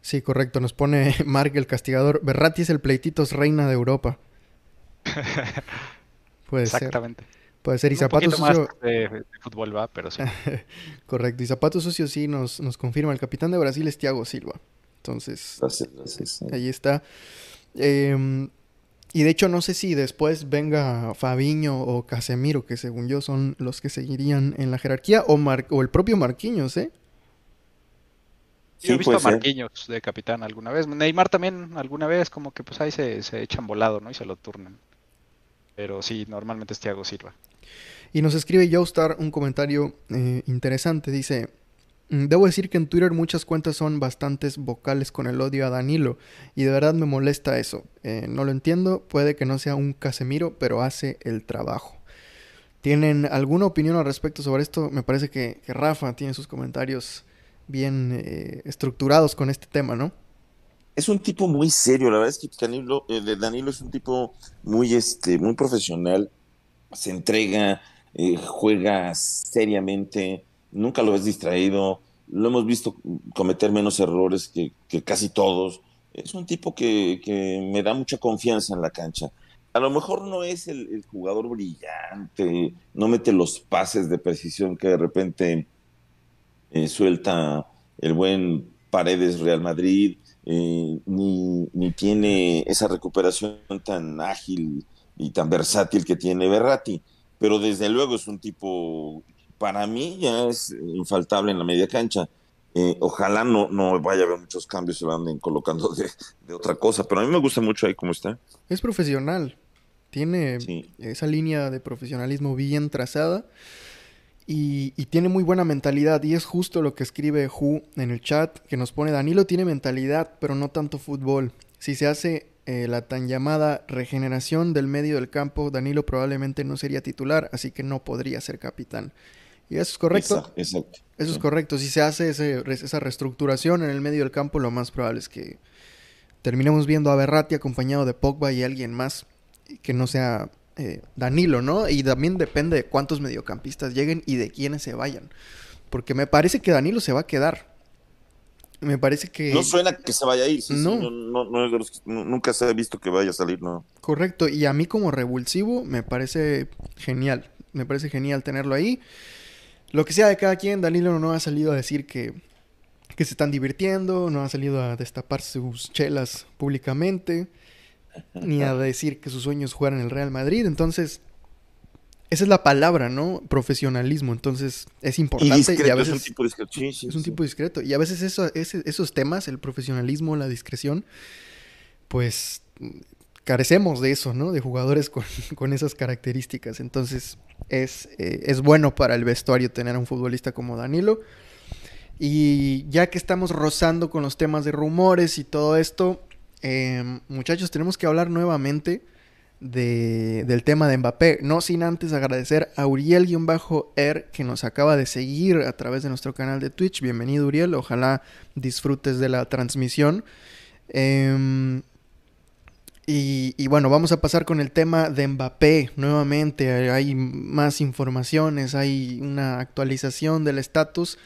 Sí, correcto. Nos pone Mark el castigador. Berratti es el pleititos reina de Europa. Puede Exactamente. Puede ser, y zapato sucio. de, fútbol va, pero sí. Correcto, y zapato sucio sí nos, nos confirma. El capitán de Brasil es Thiago Silva. Entonces, ahí está. Em, y de hecho, no sé si después venga Fabiño o Casemiro, que según yo son los que seguirían en la jerarquía, o, o el propio Marquinhos, ¿eh? Sí, he visto a Marquinhos de capitán alguna vez. Neymar también alguna vez, como que pues ahí se, se echan volado, ¿no? Y se lo turnan. Pero sí, normalmente es Thiago Silva. Y nos escribe Joestar un comentario eh, interesante. Dice: mm, Debo decir que en Twitter muchas cuentas son bastantes vocales con el odio a Danilo. Y de verdad me molesta eso. Eh, no lo entiendo. Puede que no sea un Casemiro, pero hace el trabajo. ¿Tienen alguna opinión al respecto sobre esto? Me parece que, que Rafa tiene sus comentarios bien eh, estructurados con este tema, ¿no? Es un tipo muy serio, la verdad es que Danilo, eh, Danilo es un tipo muy, este, muy profesional, se entrega, eh, juega seriamente, nunca lo ves distraído, lo hemos visto cometer menos errores que, casi todos. Es un tipo que, me da mucha confianza en la cancha. A lo mejor no es el jugador brillante, no mete los pases de precisión que de repente eh, suelta el buen Paredes Real Madrid, eh, ni, ni, tiene esa recuperación tan ágil y tan versátil que tiene Berratti. Pero desde luego es un tipo, para mí ya es infaltable en la media cancha. Eh, ojalá no, no vaya a haber muchos cambios, se lo anden colocando de, de, otra cosa, pero a mí me gusta mucho ahí cómo está. Es profesional, tiene esa línea de profesionalismo bien trazada. Y, tiene muy buena mentalidad. Y es justo lo que escribe Hu en el chat, que nos pone, Danilo tiene mentalidad, pero no tanto fútbol. Si se hace eh, la tan llamada regeneración del medio del campo, Danilo probablemente no sería titular, así que no podría ser capitán. Y eso es correcto. Exacto. Eso es correcto. Si se hace esa reestructuración en el medio del campo, lo más probable es que terminemos viendo a Berratti acompañado de Pogba y alguien más que no sea eh, Danilo, ¿no? Y también depende de cuántos mediocampistas lleguen y de quiénes se vayan. Porque me parece que Danilo se va a quedar. Me parece que. No suena que se vaya a ir. no. nunca se ha visto que vaya a salir, ¿no? Correcto. Y a mí, como revulsivo, me parece genial. Me parece genial tenerlo ahí. Lo que sea de cada quien, Danilo no ha salido a decir que, que se están divirtiendo, no ha salido a destapar sus chelas públicamente ni a decir que su sueño es jugar en el Real Madrid. Entonces, esa es la palabra, ¿no? Profesionalismo. Entonces, es importante y, a veces... Es un tipo discreto. es un tipo discreto. Y a veces eso, esos temas, el profesionalismo, la discreción, pues carecemos de eso, ¿no? De jugadores con, esas características. Entonces, es, eh, es bueno para el vestuario tener a un futbolista como Danilo. Y ya que estamos rozando con los temas de rumores y todo esto, Em, muchachos, tenemos que hablar nuevamente del tema de Mbappé. No sin antes agradecer a Uriel-Er que nos acaba de seguir a través de nuestro canal de Twitch. Bienvenido, Uriel. Ojalá disfrutes de la transmisión. Em, y, y, bueno, vamos a pasar con el tema de Mbappé nuevamente. Hay más informaciones, hay una actualización del estatus.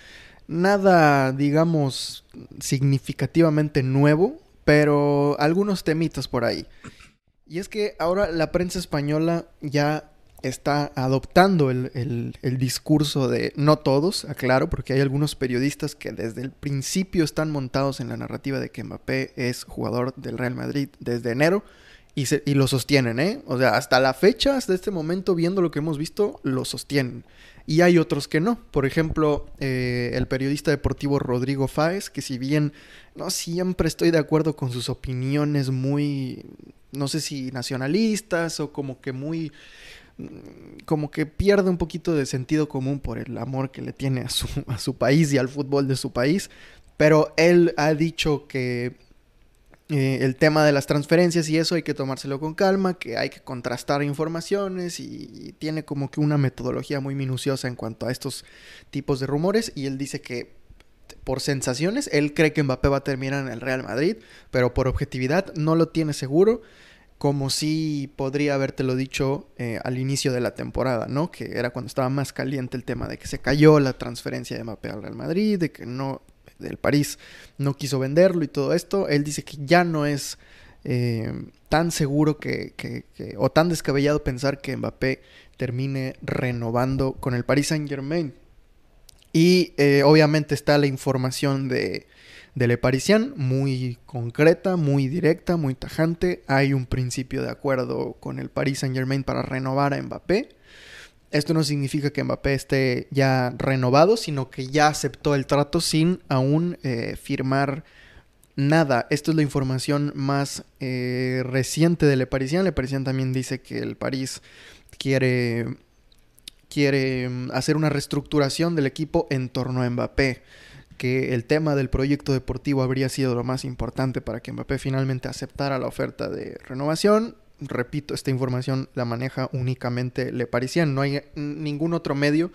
Nada, digamos, significativamente nuevo pero algunos temitas por ahí. Y es que ahora la prensa española ya está adoptando el, discurso de no todos, aclaro, porque hay algunos periodistas que desde el principio están montados en la narrativa de que Mbappé es jugador del Real Madrid desde enero y, y lo sostienen, ¿eh? O sea, hasta la fecha, hasta este momento, viendo lo que hemos visto, lo sostienen. Y hay otros que no. Por ejemplo, eh, el periodista deportivo Rodrigo Fáez, que si bien no siempre estoy de acuerdo con sus opiniones muy, no sé si nacionalistas o como que muy mm, como que pierde un poquito de sentido común por el amor que le tiene a su, a su país y al fútbol de su país. Pero él ha dicho que eh, el tema de las transferencias y eso hay que tomárselo con calma, que hay que contrastar informaciones y, tiene como que una metodología muy minuciosa en cuanto a estos tipos de rumores y él dice que por sensaciones, él cree que Mbappé va a terminar en el Real Madrid, pero por objetividad no lo tiene seguro, como si podría habértelo dicho eh, al inicio de la temporada, ¿no? Que era cuando estaba más caliente el tema de que se cayó la transferencia de Mbappé al Real Madrid, de que no del París no quiso venderlo y todo esto. Él dice que ya no es eh, tan seguro que, o tan descabellado pensar que Mbappé termine renovando con el Paris Saint Germain. Y eh, obviamente está la información de, de Le Parisien, muy concreta, muy directa, muy tajante. Hay un principio de acuerdo con el Paris Saint Germain para renovar a Mbappé. Esto no significa que Mbappé esté ya renovado, sino que ya aceptó el trato sin aún eh, firmar nada. Esto es la información más eh, reciente de Le Parisien. Le Parisien también dice que el París quiere, quiere mm, hacer una reestructuración del equipo en torno a Mbappé que el tema del proyecto deportivo habría sido lo más importante para que Mbappé finalmente aceptara la oferta de renovación. Repito, esta información la maneja únicamente Le Parisien. No hay ningún otro medio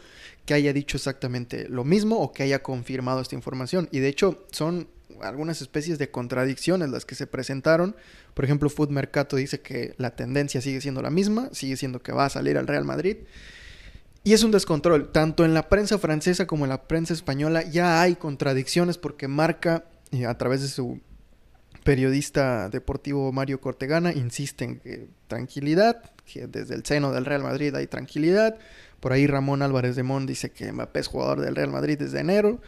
que haya dicho exactamente lo mismo o que haya confirmado esta información. Y de hecho, son algunas especies de contradicciones las que se presentaron. Por ejemplo, Food Mercato dice que la tendencia sigue siendo la misma, sigue siendo que va a salir al Real Madrid. Y es un descontrol. Tanto en la prensa francesa como en la prensa española ya hay contradicciones porque marca, eh, a través de su periodista deportivo Mario Cortegana, insiste en que tranquilidad, que desde el seno del Real Madrid hay tranquilidad. Por ahí Ramón Álvarez de Mon dice que Mbappé es jugador del Real Madrid desde enero.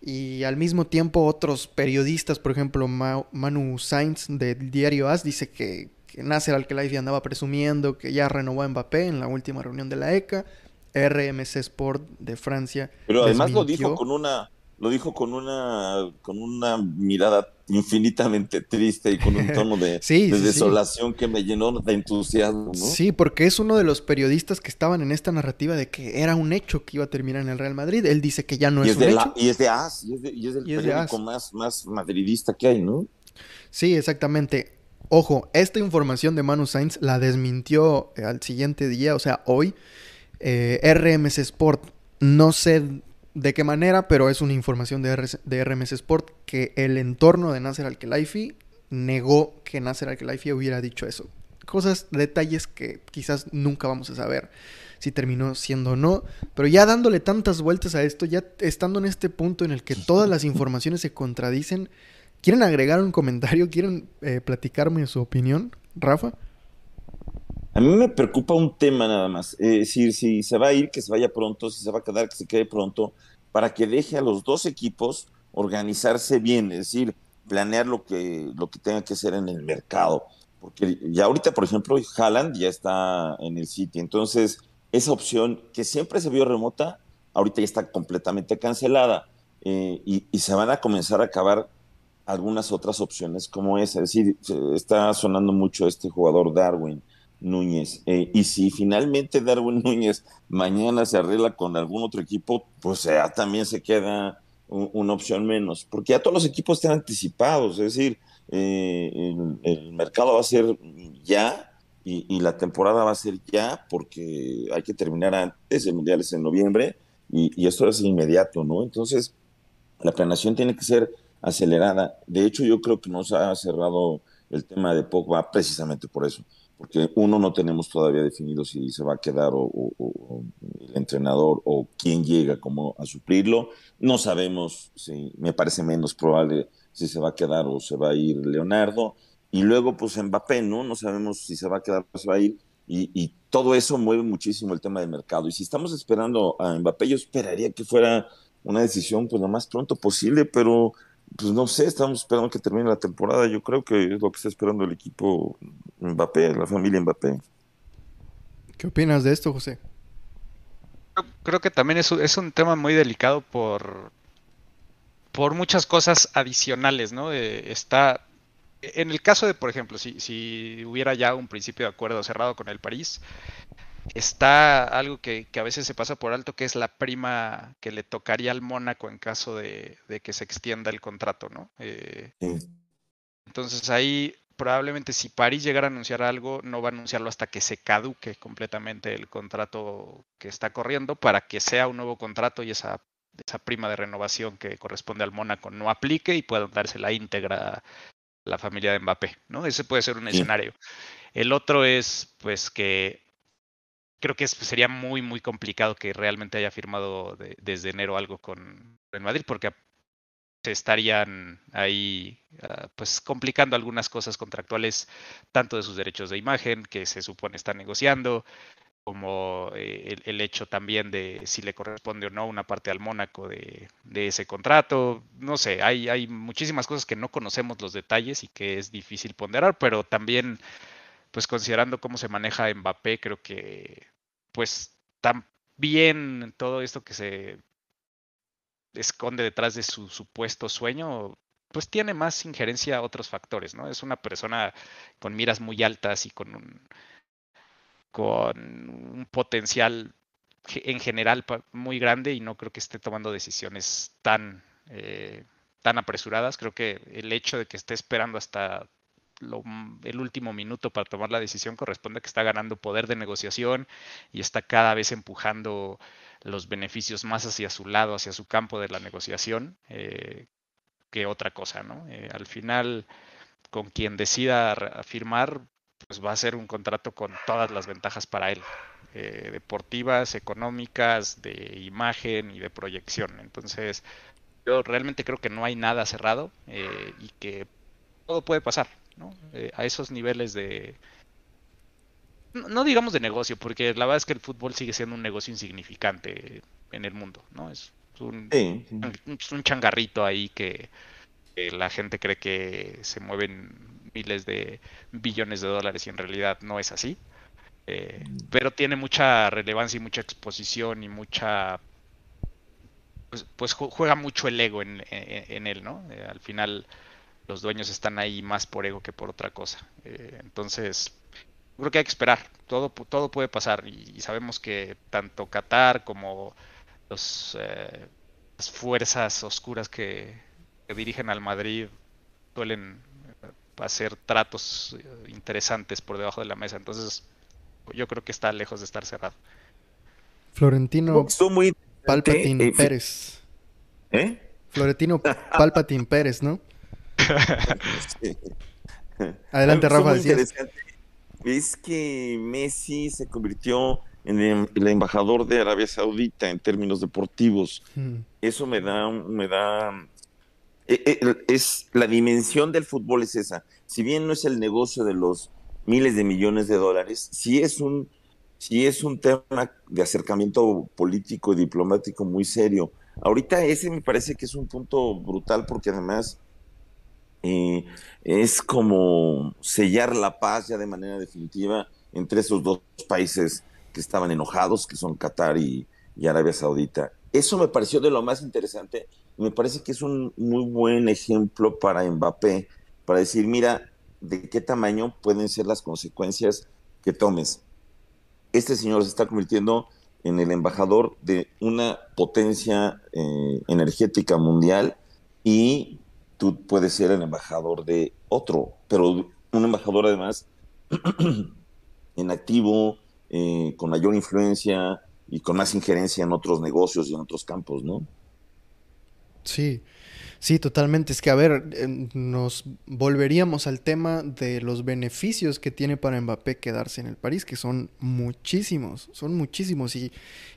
Y al mismo tiempo otros periodistas, por ejemplo Manu Sainz del diario AS, dice que, que Nasser Al-Khelaifi andaba presumiendo que ya renovó a Mbappé en la última reunión de la ECA. RMC Sport de Francia. Pero además lo dijo con una, lo dijo con una, con una mirada infinitamente triste y con un tono de, desolación que me llenó de entusiasmo, ¿no? Sí, porque es uno de los periodistas que estaban en esta narrativa de que era un hecho que iba a terminar en el Real Madrid. Él dice que ya no es, un hecho. y es de AS, y es, de, y es el periódico más, más madridista que hay, ¿no? Sí, exactamente. Ojo, esta información de Manu Sainz la desmintió al siguiente día, o sea, hoy, eh, RMS Sport, no sé de qué manera, pero es una información de, RMS Sport que el entorno de Nasser Al-Khelaifi negó que Nasser Al-Khelaifi hubiera dicho eso. Cosas, detalles que quizás nunca vamos a saber si terminó siendo o no. Pero ya dándole tantas vueltas a esto, ya estando en este punto en el que todas las informaciones se contradicen, ¿quieren agregar un comentario? ¿Quieren eh, platicarme su opinión, Rafa? A mí me preocupa un tema nada más. Es decir, si se va a ir, que se vaya pronto, si se va a quedar, que se quede pronto, para que deje a los dos equipos organizarse bien, es decir, planear lo que, lo que tenga que hacer en el mercado. Porque ya ahorita, por ejemplo, Haaland ya está en el City, entonces esa opción que siempre se vio remota, ahorita ya está completamente cancelada eh, y, y, se van a comenzar a acabar algunas otras opciones como esa. Es decir, está sonando mucho este jugador Darwin Núñez. Eh, y si finalmente Darwin Núñez mañana se arregla con algún otro equipo, pues ya también se queda una opción menos, porque ya todos los equipos están anticipados, es decir, eh, el, mercado va a ser ya y, la temporada va a ser ya, porque hay que terminar antes, el Mundial en noviembre y, y esto es inmediato, ¿no? Entonces, la planeación tiene que ser acelerada. De hecho, yo creo que nos ha cerrado el tema de Pogba precisamente por eso porque uno no tenemos todavía definido si se va a quedar o, el entrenador o quién llega como a suplirlo. No sabemos si me parece menos probable si se va a quedar o se va a ir Leonardo. Y luego, pues Mbappé, ¿no? No sabemos si se va a quedar o se va a ir. Y, y, todo eso mueve muchísimo el tema del mercado. Y si estamos esperando a Mbappé, yo esperaría que fuera una decisión pues lo más pronto posible, pero pues no sé, estamos esperando que termine la temporada. Yo creo que es lo que está esperando el equipo Mbappé, la familia Mbappé. ¿Qué opinas de esto, José? Creo que también es, es un tema muy delicado por, por muchas cosas adicionales, ¿no? está, en el caso de, por ejemplo, si, si hubiera ya un principio de acuerdo cerrado con el París, está algo que, a veces se pasa por alto, que es la prima que le tocaría al Mónaco en caso de, que se extienda el contrato, ¿no? Eh, entonces ahí probablemente si París llegara a anunciar algo, no va a anunciarlo hasta que se caduque completamente el contrato que está corriendo para que sea un nuevo contrato y esa, esa prima de renovación que corresponde al Mónaco no aplique y pueda darse la íntegra la familia de Mbappé, ¿no? Ese puede ser un escenario. El otro es pues que creo que sería muy, muy complicado que realmente haya firmado desde enero algo con el Madrid, porque se estarían ahí ah, pues complicando algunas cosas contractuales, tanto de sus derechos de imagen, que se supone están negociando, como eh, el, hecho también de si le corresponde o no una parte al Mónaco de, ese contrato. No sé, hay, hay muchísimas cosas que no conocemos los detalles y que es difícil ponderar, pero también, pues considerando cómo se maneja Mbappé, creo que pues también todo esto que se esconde detrás de su supuesto sueño, pues tiene más injerencia a otros factores, ¿no? Es una persona con miras muy altas y con un, con un potencial en general muy grande y no creo que esté tomando decisiones tan, eh, tan apresuradas. Creo que el hecho de que esté esperando hasta el último minuto para tomar la decisión corresponde a que está ganando poder de negociación y está cada vez empujando los beneficios más hacia su lado, hacia su campo de la negociación, eh, que otra cosa, ¿no? Eh, al final, con quien decida firmar, pues va a ser un contrato con todas las ventajas para él, eh, deportivas, económicas, de imagen y de proyección. Entonces, yo realmente creo que no hay nada cerrado y que todo puede pasar, ¿no? a esos niveles de, no digamos de negocio, porque la verdad es que el fútbol sigue siendo un negocio insignificante en el mundo, ¿no? Es un, un changarrito ahí que, la gente cree que se mueven miles de billones de dólares y en realidad no es así. Eh, mm. pero tiene mucha relevancia y mucha exposición y mucha pues, pues juega mucho el ego en, él, ¿no? Eh, al final los dueños están ahí más por ego que por otra cosa. Eh, entonces, creo que hay que esperar, todo, todo puede pasar y, sabemos que tanto Qatar como los, eh, las fuerzas oscuras que, dirigen al Madrid suelen eh, hacer tratos interesantes por debajo de la mesa, entonces yo creo que está lejos de estar cerrado. Florentino muy Palpatine Pérez. ¿Eh? Florentino Palpatine Pérez, ¿no? Adelante, Rafa es que Messi se convirtió en el, embajador de Arabia Saudita en términos deportivos. Hmm. Eso me da, me da, e, e, es la dimensión del fútbol es esa. Si bien no es el negocio de los miles de millones de dólares, sí es un, sí es un tema de acercamiento político y diplomático muy serio. Ahorita ese me parece que es un punto brutal porque además eh, es como sellar la paz ya de manera definitiva entre esos dos países que estaban enojados, que son Qatar y, Arabia Saudita. Eso me pareció de lo más interesante. Me parece que es un muy buen ejemplo para Mbappé, para decir, mira, de qué tamaño pueden ser las consecuencias que tomes. Este señor se está convirtiendo en el embajador de una potencia eh, energética mundial y tú puedes ser el embajador de otro, pero un embajador además en activo, eh, con mayor influencia y con más injerencia en otros negocios y en otros campos, ¿no? Sí, Sí, totalmente. Es que, a ver, nos volveríamos al tema de los beneficios que tiene para Mbappé quedarse en el París, que son muchísimos, son muchísimos. Y,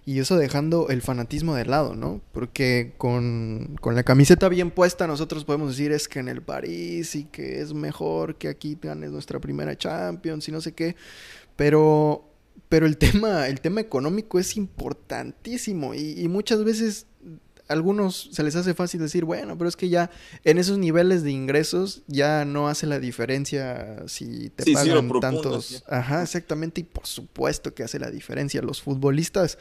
y eso dejando el fanatismo de lado, ¿no? Porque con, con, la camiseta bien puesta nosotros podemos decir es que en el París y que es mejor que aquí ganes nuestra primera Champions y no sé qué. Pero, pero el, tema, el tema económico es importantísimo y muchas veces algunos se les hace fácil decir, bueno, pero es que ya en esos niveles de ingresos ya no hace la diferencia si te pagan tantos. Ajá, exactamente. Y por supuesto que hace la diferencia. Los futbolistas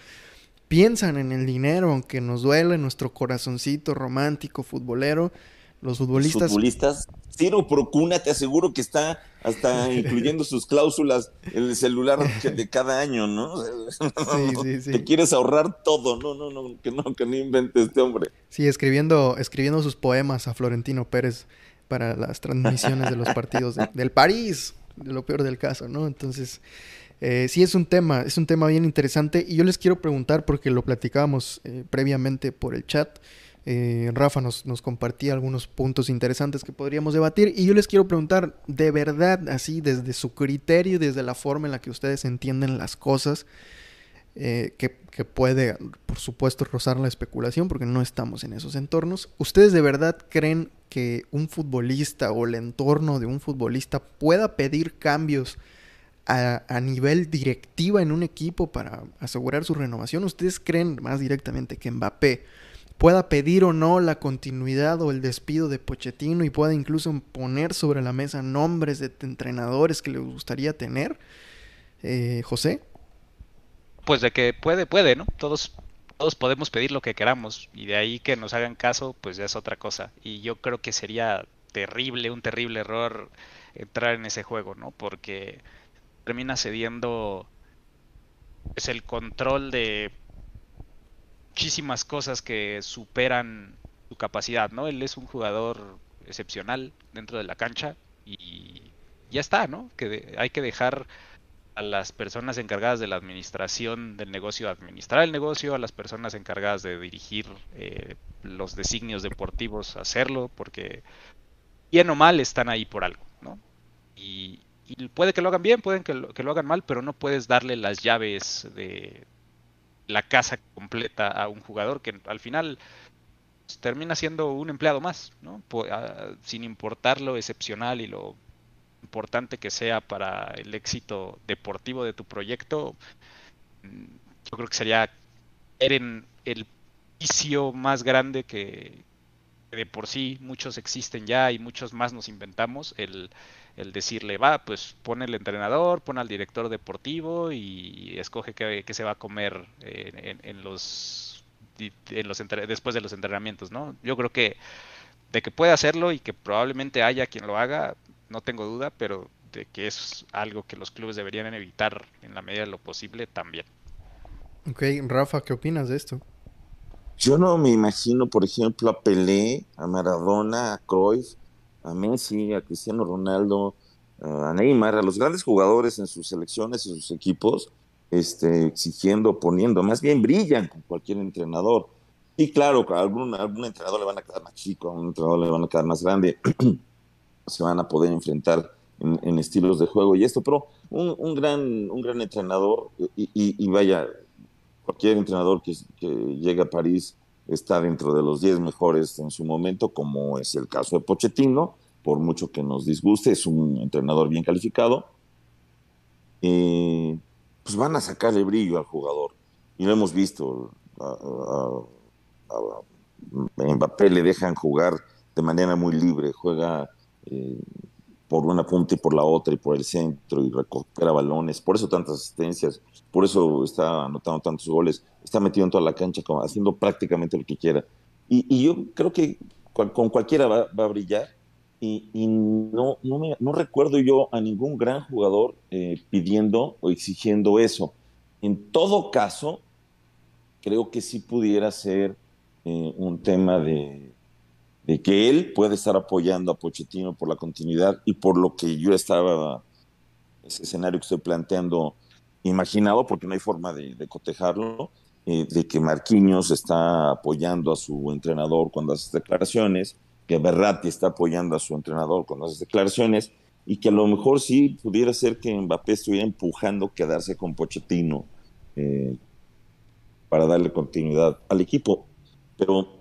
piensan en el dinero, aunque nos duele nuestro corazoncito romántico futbolero. Los futbolistas. Futbolistas. Ciro Procuna, te aseguro que está hasta incluyendo sus cláusulas en el celular de cada año, ¿no? Sí, sí, sí. Te quieres ahorrar todo, no, no, no, que no, que no invente este hombre. Sí, escribiendo, escribiendo sus poemas a Florentino Pérez para las transmisiones de los partidos del París, de lo peor del caso, ¿no? Entonces, eh, sí es un tema, es un tema bien interesante y yo les quiero preguntar porque lo platicábamos eh, previamente por el chat. Eh, Rafa nos, compartía algunos puntos interesantes que podríamos debatir y yo les quiero preguntar, de verdad, así, desde su criterio, desde la forma en la que ustedes entienden las cosas, eh, que, puede, por supuesto, rozar la especulación porque no estamos en esos entornos. ¿Ustedes de verdad creen que un futbolista o el entorno de un futbolista pueda pedir cambios a, a, nivel directiva en un equipo para asegurar su renovación? ¿Ustedes creen más directamente que Mbappé pueda pedir o no la continuidad o el despido de Pochettino y pueda incluso poner sobre la mesa nombres de entrenadores que le gustaría tener? Eh, José. Pues de que puede, puede, ¿no? Todos, todos podemos pedir lo que queramos y de ahí que nos hagan caso, pues ya es otra cosa. Y yo creo que sería terrible, un terrible error entrar en ese juego, ¿no? Porque termina cediendo es pues, el control de muchísimas cosas que superan su capacidad, ¿no? Él es un jugador excepcional dentro de la cancha y ya está, ¿no? Que hay que dejar a las personas encargadas de la administración del negocio administrar el negocio, a las personas encargadas de dirigir eh, los designios deportivos hacerlo, porque bien o mal están ahí por algo, ¿no? Y, puede que lo hagan bien, pueden que que lo hagan mal, pero no puedes darle las llaves de, la casa completa a un jugador que al final pues, termina siendo un empleado más, ¿no? Ah, sin importar lo excepcional y lo importante que sea para el éxito deportivo de tu proyecto, mm, yo creo que sería en el vicio más grande que, de por sí muchos existen ya y muchos más nos inventamos, el, el decirle, va, pues pone el entrenador, pone al director deportivo y escoge qué, se va a comer en, los, en los después de los entrenamientos, ¿no? Yo creo que de que puede hacerlo y que probablemente haya quien lo haga, no tengo duda, pero de que es algo que los clubes deberían evitar en la medida de lo posible también. Ok, Rafa, ¿qué opinas de esto? Yo no me imagino, por ejemplo, a Pelé, a Maradona, a Cruyff, a Messi, a Cristiano Ronaldo, a Neymar, a los grandes jugadores en sus selecciones y sus equipos, este, exigiendo, poniendo, más bien brillan con cualquier entrenador. Y claro, a algún, algún entrenador le van a quedar más chico, a un entrenador le van a quedar más grande, se van a poder enfrentar en, estilos de juego y esto, pero un, gran, un gran entrenador, y, vaya, cualquier entrenador que, que llegue a París está dentro de los 10 mejores en su momento, como es el caso de Pochettino, por mucho que nos disguste, es un entrenador bien calificado. Pues van a sacarle brillo al jugador. Y lo hemos visto. A, Mbappé le dejan jugar de manera muy libre, juega eh, por una punta y por la otra y por el centro y recupera balones, por eso tantas asistencias, por eso está anotando tantos goles, está metido en toda la cancha haciendo prácticamente lo que quiera. Y, yo creo que con cualquiera va, a brillar y, no, no, no, recuerdo yo a ningún gran jugador eh, pidiendo o exigiendo eso. En todo caso, creo que sí pudiera ser eh, un tema de, de que él puede estar apoyando a Pochettino por la continuidad y por lo que yo estaba, ese escenario que estoy planteando, imaginado, porque no hay forma de, cotejarlo, eh, de que Marquinhos está apoyando a su entrenador cuando hace declaraciones, que Berratti está apoyando a su entrenador cuando hace declaraciones, y que a lo mejor sí pudiera ser que Mbappé estuviera empujando quedarse con Pochettino eh, para darle continuidad al equipo. Pero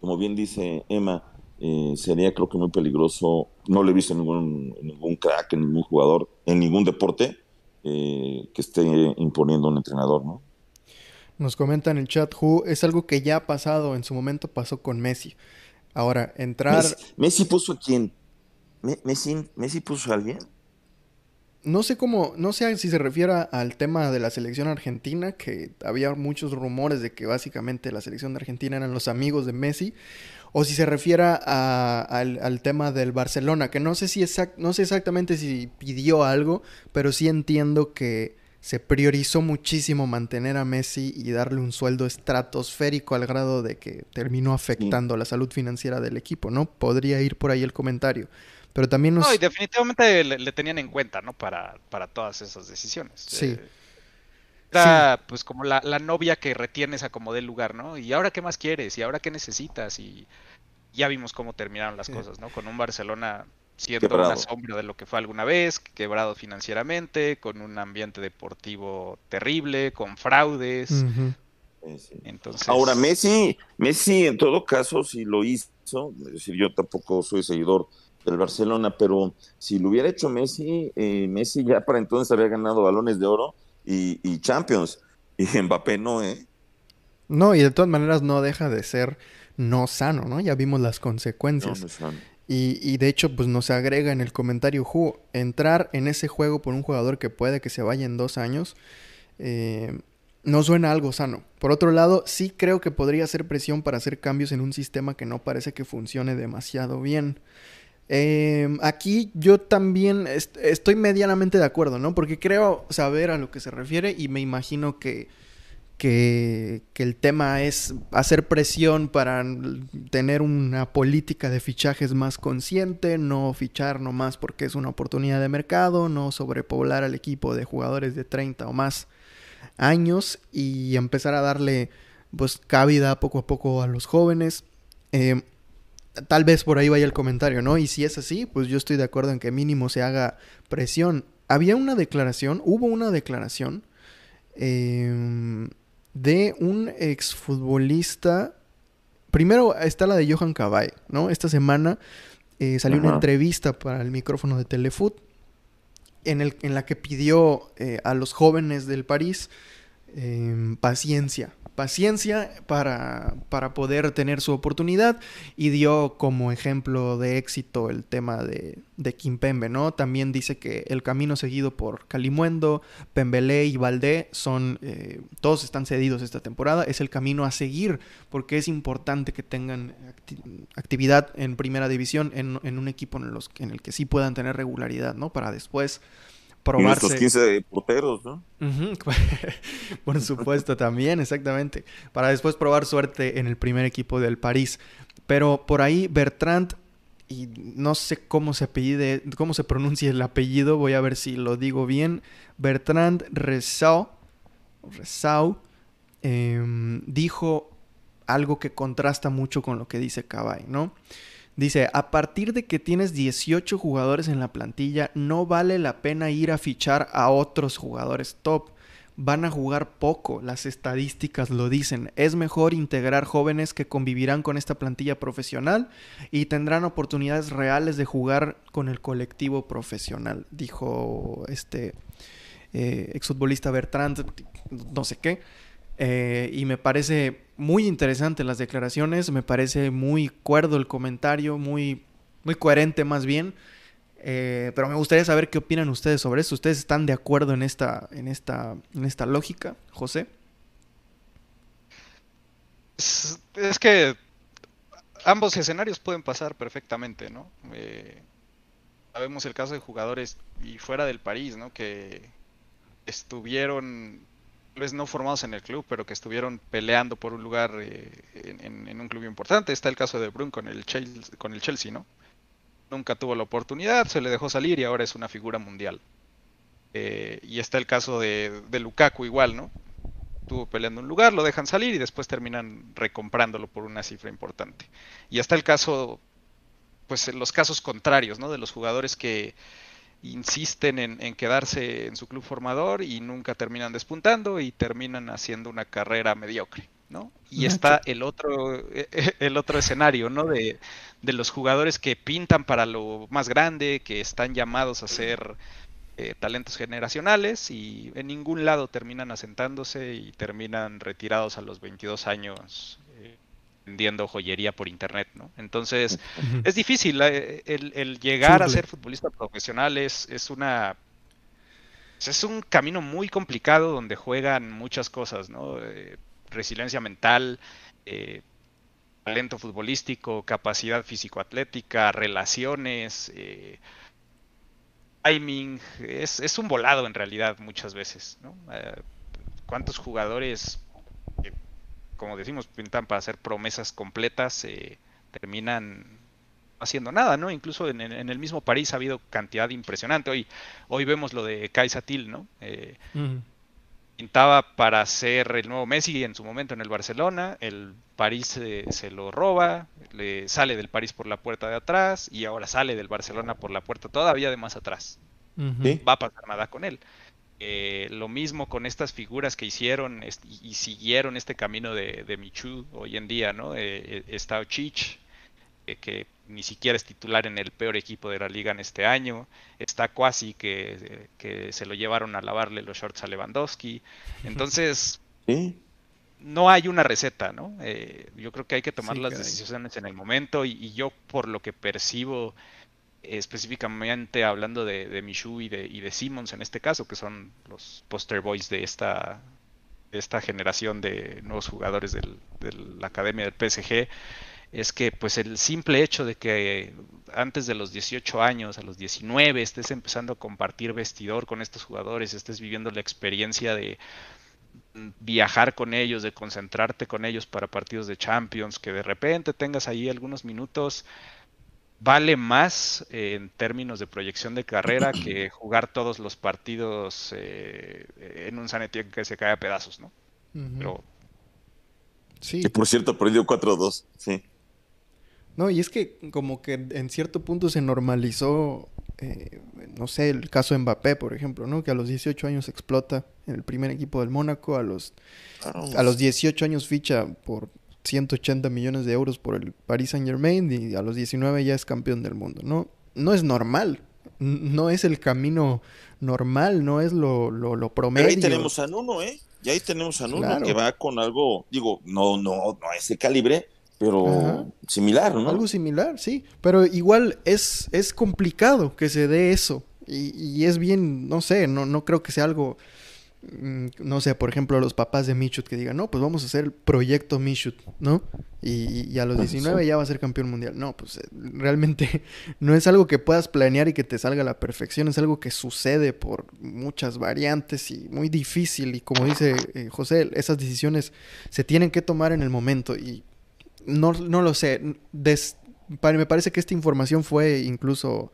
como bien dice Emma, eh, sería creo que muy peligroso. No le he visto ningún, ningún crack, en ningún jugador, en ningún deporte eh, que esté imponiendo un entrenador, ¿no? Nos comenta en el chat, Who, es algo que ya ha pasado, en su momento pasó con Messi. Ahora, entrar... Messi, puso a quién? Messi, Messi puso a alguien no sé cómo, no sé si se refiere al tema de la selección argentina, que había muchos rumores de que básicamente la selección de Argentina eran los amigos de Messi, o si se refiere al, tema del Barcelona, que no sé, si no sé exactamente si pidió algo, pero sí entiendo que se priorizó muchísimo mantener a Messi y darle un sueldo estratosférico al grado de que terminó afectando la salud financiera del equipo, ¿no? Podría ir por ahí el comentario. Pero también No, y definitivamente le, tenían en cuenta, ¿no? Para, para todas esas decisiones. Sí. Eh, era pues como la, novia que retienes a como del lugar, ¿no? ¿Y ahora qué más quieres? ¿Y ahora qué necesitas? Y ya vimos cómo terminaron las cosas, ¿no? Con un Barcelona siendo una sombra de lo que fue alguna vez, quebrado financieramente, con un ambiente deportivo terrible, con fraudes. Entonces... Ahora, Messi, Messi en todo caso, si lo hizo, es decir, yo tampoco soy seguidor del Barcelona, pero si lo hubiera hecho Messi, eh, Messi ya para entonces había ganado balones de oro y, Champions, y Mbappé no, ¿eh? No, y de todas maneras no deja de ser no sano, ¿no? Ya vimos las consecuencias. Y, y, de hecho, pues nos agrega en el comentario, Ju, entrar en ese juego por un jugador que puede que se vaya en dos años, eh, no suena algo sano. Por otro lado, sí creo que podría ser presión para hacer cambios en un sistema que no parece que funcione demasiado bien. Em, aquí yo también estoy medianamente de acuerdo, ¿no? Porque creo saber a lo que se refiere y me imagino que, que, el tema es hacer presión para tener una política de fichajes más consciente, no fichar nomás porque es una oportunidad de mercado, no sobrepoblar al equipo de jugadores de 30 o más años y empezar a darle pues cabida poco a poco a los jóvenes. Eh, tal vez por ahí vaya el comentario, ¿no? Y si es así, pues yo estoy de acuerdo en que mínimo se haga presión. Había una declaración, hubo una declaración em, de un exfutbolista. Primero está la de Johan Cabay, ¿no? Esta semana eh, salió una entrevista para el micrófono de Telefoot en, el, en la que pidió eh, a los jóvenes del París em, paciencia, paciencia para, para, poder tener su oportunidad y dio como ejemplo de éxito el tema de, de Kimpembe, ¿no? También dice que el camino seguido por Calimuendo, Pembelé y Valdé son, eh, todos están cedidos esta temporada, es el camino a seguir porque es importante que tengan actividad en primera división en, en un equipo en, los, en el que sí puedan tener regularidad, ¿no? Para después probarse. Y 15 porteros, ¿no? Por supuesto, también, exactamente. Para después probar suerte en el primer equipo del París. Pero por ahí Bertrand, y no sé cómo se apellide, cómo se pronuncia el apellido, voy a ver si lo digo bien. Bertrand Resau, Resau em, dijo algo que contrasta mucho con lo que dice Cabay, ¿no? Dice, a partir de que tienes 18 jugadores en la plantilla, no vale la pena ir a fichar a otros jugadores top. Van a jugar poco, las estadísticas lo dicen. Es mejor integrar jóvenes que convivirán con esta plantilla profesional y tendrán oportunidades reales de jugar con el colectivo profesional, dijo este eh, exfutbolista Bertrand, no sé qué. Eh, y me parece muy interesante las declaraciones, me parece muy cuerdo el comentario, muy, muy coherente más bien. Eh, pero me gustaría saber qué opinan ustedes sobre esto. ¿Ustedes están de acuerdo en esta, en esta, en esta lógica, José? Es, que ambos escenarios pueden pasar perfectamente, ¿no? Eh, sabemos el caso de jugadores y fuera del París, ¿no? Que estuvieron vez no formados en el club, pero que estuvieron peleando por un lugar eh, en, un club importante. Está el caso de Brun con el, Chelsea, con el Chelsea, ¿no? Nunca tuvo la oportunidad, se le dejó salir y ahora es una figura mundial. Eh, y está el caso de, de, Lukaku igual, ¿no? Estuvo peleando un lugar, lo dejan salir y después terminan recomprándolo por una cifra importante. Y está el caso, pues los casos contrarios, ¿no? De los jugadores que insisten en, quedarse en su club formador y nunca terminan despuntando y terminan haciendo una carrera mediocre, ¿no? Y está el otro, el otro escenario, ¿no? De, los jugadores que pintan para lo más grande, que están llamados a ser eh, talentos generacionales y en ningún lado terminan asentándose y terminan retirados a los 22 años vendiendo joyería por internet, ¿no? Entonces, es difícil, eh, el, llegar a ser futbolista profesional es, una... Es un camino muy complicado donde juegan muchas cosas, ¿no? Eh, resiliencia mental, eh, talento futbolístico, capacidad físico-atlética, relaciones, timing, es, es, un volado en realidad muchas veces, ¿no? ¿Cuántos jugadores como decimos, pintan para hacer promesas completas, eh, terminan haciendo nada, ¿no? Incluso en, el mismo París ha habido cantidad impresionante. Hoy, hoy vemos lo de Kaisatil, ¿no? Eh, pintaba para ser el nuevo Messi en su momento en el Barcelona, el París se lo roba, le sale del París por la puerta de atrás y ahora sale del Barcelona por la puerta todavía de más atrás. Va a pasar nada con él. Eh, lo mismo con estas figuras que hicieron y, siguieron este camino de, Michu hoy en día, ¿no? Eh, eh, está Ochich, que ni siquiera es titular en el peor equipo de la liga en este año. Está Quasi, que, que se lo llevaron a lavarle los shorts a Lewandowski. Entonces, no hay una receta, ¿no? yo creo que hay que tomar las decisiones en el momento y, yo por lo que percibo específicamente hablando de, de Michu y de, Simmons en este caso, que son los poster boys de esta, esta generación de nuevos jugadores de la academia del PSG, es que pues el simple hecho de que antes de los 18 años, a los 19, estés empezando a compartir vestidor con estos jugadores, estés viviendo la experiencia de viajar con ellos, de concentrarte con ellos para partidos de Champions, que de repente tengas ahí algunos minutos vale más eh, en términos de proyección de carrera que jugar todos los partidos eh, en un Sanetien que se cae a pedazos, ¿no? Pero... Sí. Que por cierto perdió 4-2, sí. No, y es que como que en cierto punto se normalizó, eh, no sé, el caso de Mbappé, por ejemplo, ¿no? Que a los 18 años explota en el primer equipo del Mónaco, a los, a los 18 años ficha por 180 millones de euros por el Paris Saint Germain y a los 19 ya es campeón del mundo. No, no es normal. No es el camino normal, no es lo, lo, promedio. ahí tenemos a Nuno, ¿eh? Y ahí tenemos a Nuno que va con algo, digo, no, no, no a ese calibre, pero similar, ¿no? Algo similar, sí. Pero igual es, es complicado que se dé eso. Y, y es bien, no sé, no, no creo que sea algo no sé, por ejemplo, los papás de Michut que digan, no, pues vamos a hacer el proyecto Michut, ¿no? Y, a los 19 ya va a ser campeón mundial. No, pues eh, realmente no es algo que puedas planear y que te salga a la perfección, es algo que sucede por muchas variantes y muy difícil. Y como dice eh, José, esas decisiones se tienen que tomar en el momento y no, no lo sé. me parece que esta información fue incluso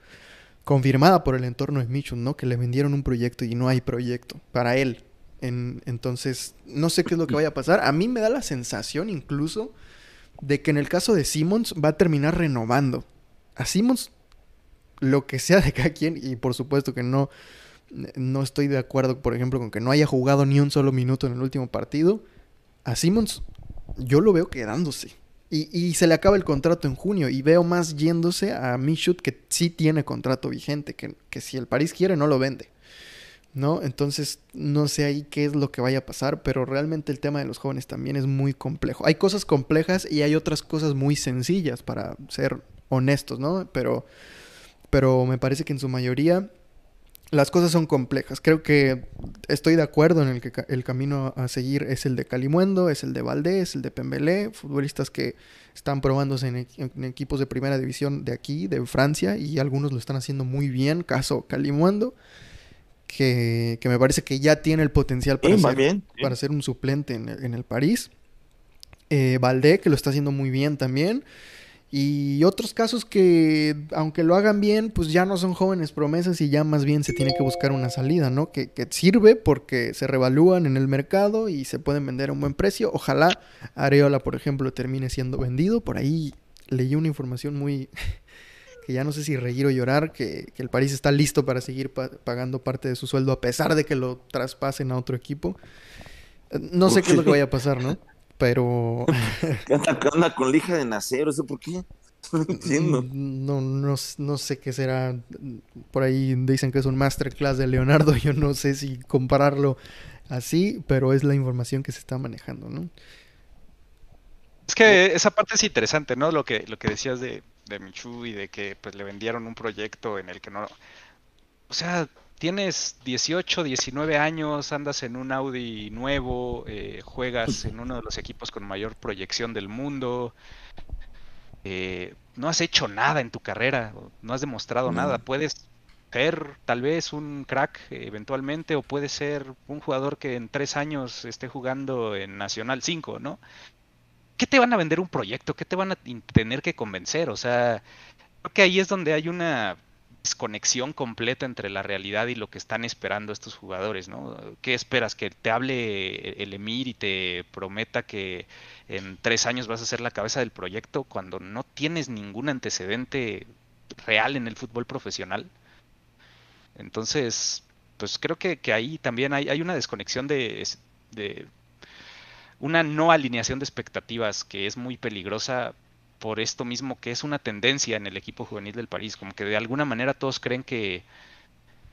confirmada por el entorno de Michun, ¿no? Que le vendieron un proyecto y no hay proyecto para él. entonces, no sé qué es lo que vaya a pasar. A mí me da la sensación incluso de que en el caso de Simmons va a terminar renovando. A Simmons, lo que sea de cada quien, y por supuesto que no, no estoy de acuerdo, por ejemplo, con que no haya jugado ni un solo minuto en el último partido. A Simmons, yo lo veo quedándose. Y, se le acaba el contrato en junio y veo más yéndose a Michut que sí tiene contrato vigente, que, que, si el París quiere no lo vende. ¿No? Entonces no sé ahí qué es lo que vaya a pasar, pero realmente el tema de los jóvenes también es muy complejo. Hay cosas complejas y hay otras cosas muy sencillas para ser honestos, ¿no? Pero, pero me parece que en su mayoría las cosas son complejas. Creo que estoy de acuerdo en el que el camino a seguir es el de Calimuendo, es el de Valdés, el de Pembelé, futbolistas que están probándose en, equipos de primera división de aquí, de Francia, y algunos lo están haciendo muy bien, caso Calimuendo, que, me parece que ya tiene el potencial para, ser, para ser un suplente en, el París. Eh, Valdé, que lo está haciendo muy bien también. Y otros casos que, aunque lo hagan bien, pues ya no son jóvenes promesas y ya más bien se tiene que buscar una salida, ¿no? Que, sirve porque se revalúan en el mercado y se pueden vender a un buen precio. Ojalá Areola, por ejemplo, termine siendo vendido. Por ahí leí una información muy... que ya no sé si reír o llorar, que, el París está listo para seguir pagando parte de su sueldo a pesar de que lo traspasen a otro equipo. No sé qué es lo que vaya a pasar, ¿no? Pero... ¿Qué anda, con lija de nacer? ¿Eso por qué? No entiendo. Mm, no, no, sé qué será. Por ahí dicen que es un masterclass de Leonardo. Yo no sé si compararlo así, pero es la información que se está manejando, ¿no? Es que esa parte es interesante, ¿no? Lo que, lo que decías de, de Michu y de que pues le vendieron un proyecto en el que no... O sea, tienes 18, 19 años, andas en un Audi nuevo, eh, juegas en uno de los equipos con mayor proyección del mundo, eh, no has hecho nada en tu carrera, no has demostrado nada, puedes ser tal vez un crack eventualmente o puedes ser un jugador que en tres años esté jugando en Nacional 5, ¿no? ¿Qué te van a vender un proyecto? ¿Qué te van a tener que convencer? O sea, creo que ahí es donde hay una desconexión completa entre la realidad y lo que están esperando estos jugadores, ¿no? ¿Qué esperas? ¿Que te hable el Emir y te prometa que en tres años vas a ser la cabeza del proyecto cuando no tienes ningún antecedente real en el fútbol profesional? Entonces, pues creo que, ahí también hay, una desconexión de, de una no alineación de expectativas que es muy peligrosa por esto mismo que es una tendencia en el equipo juvenil del París, como que de alguna manera todos creen que,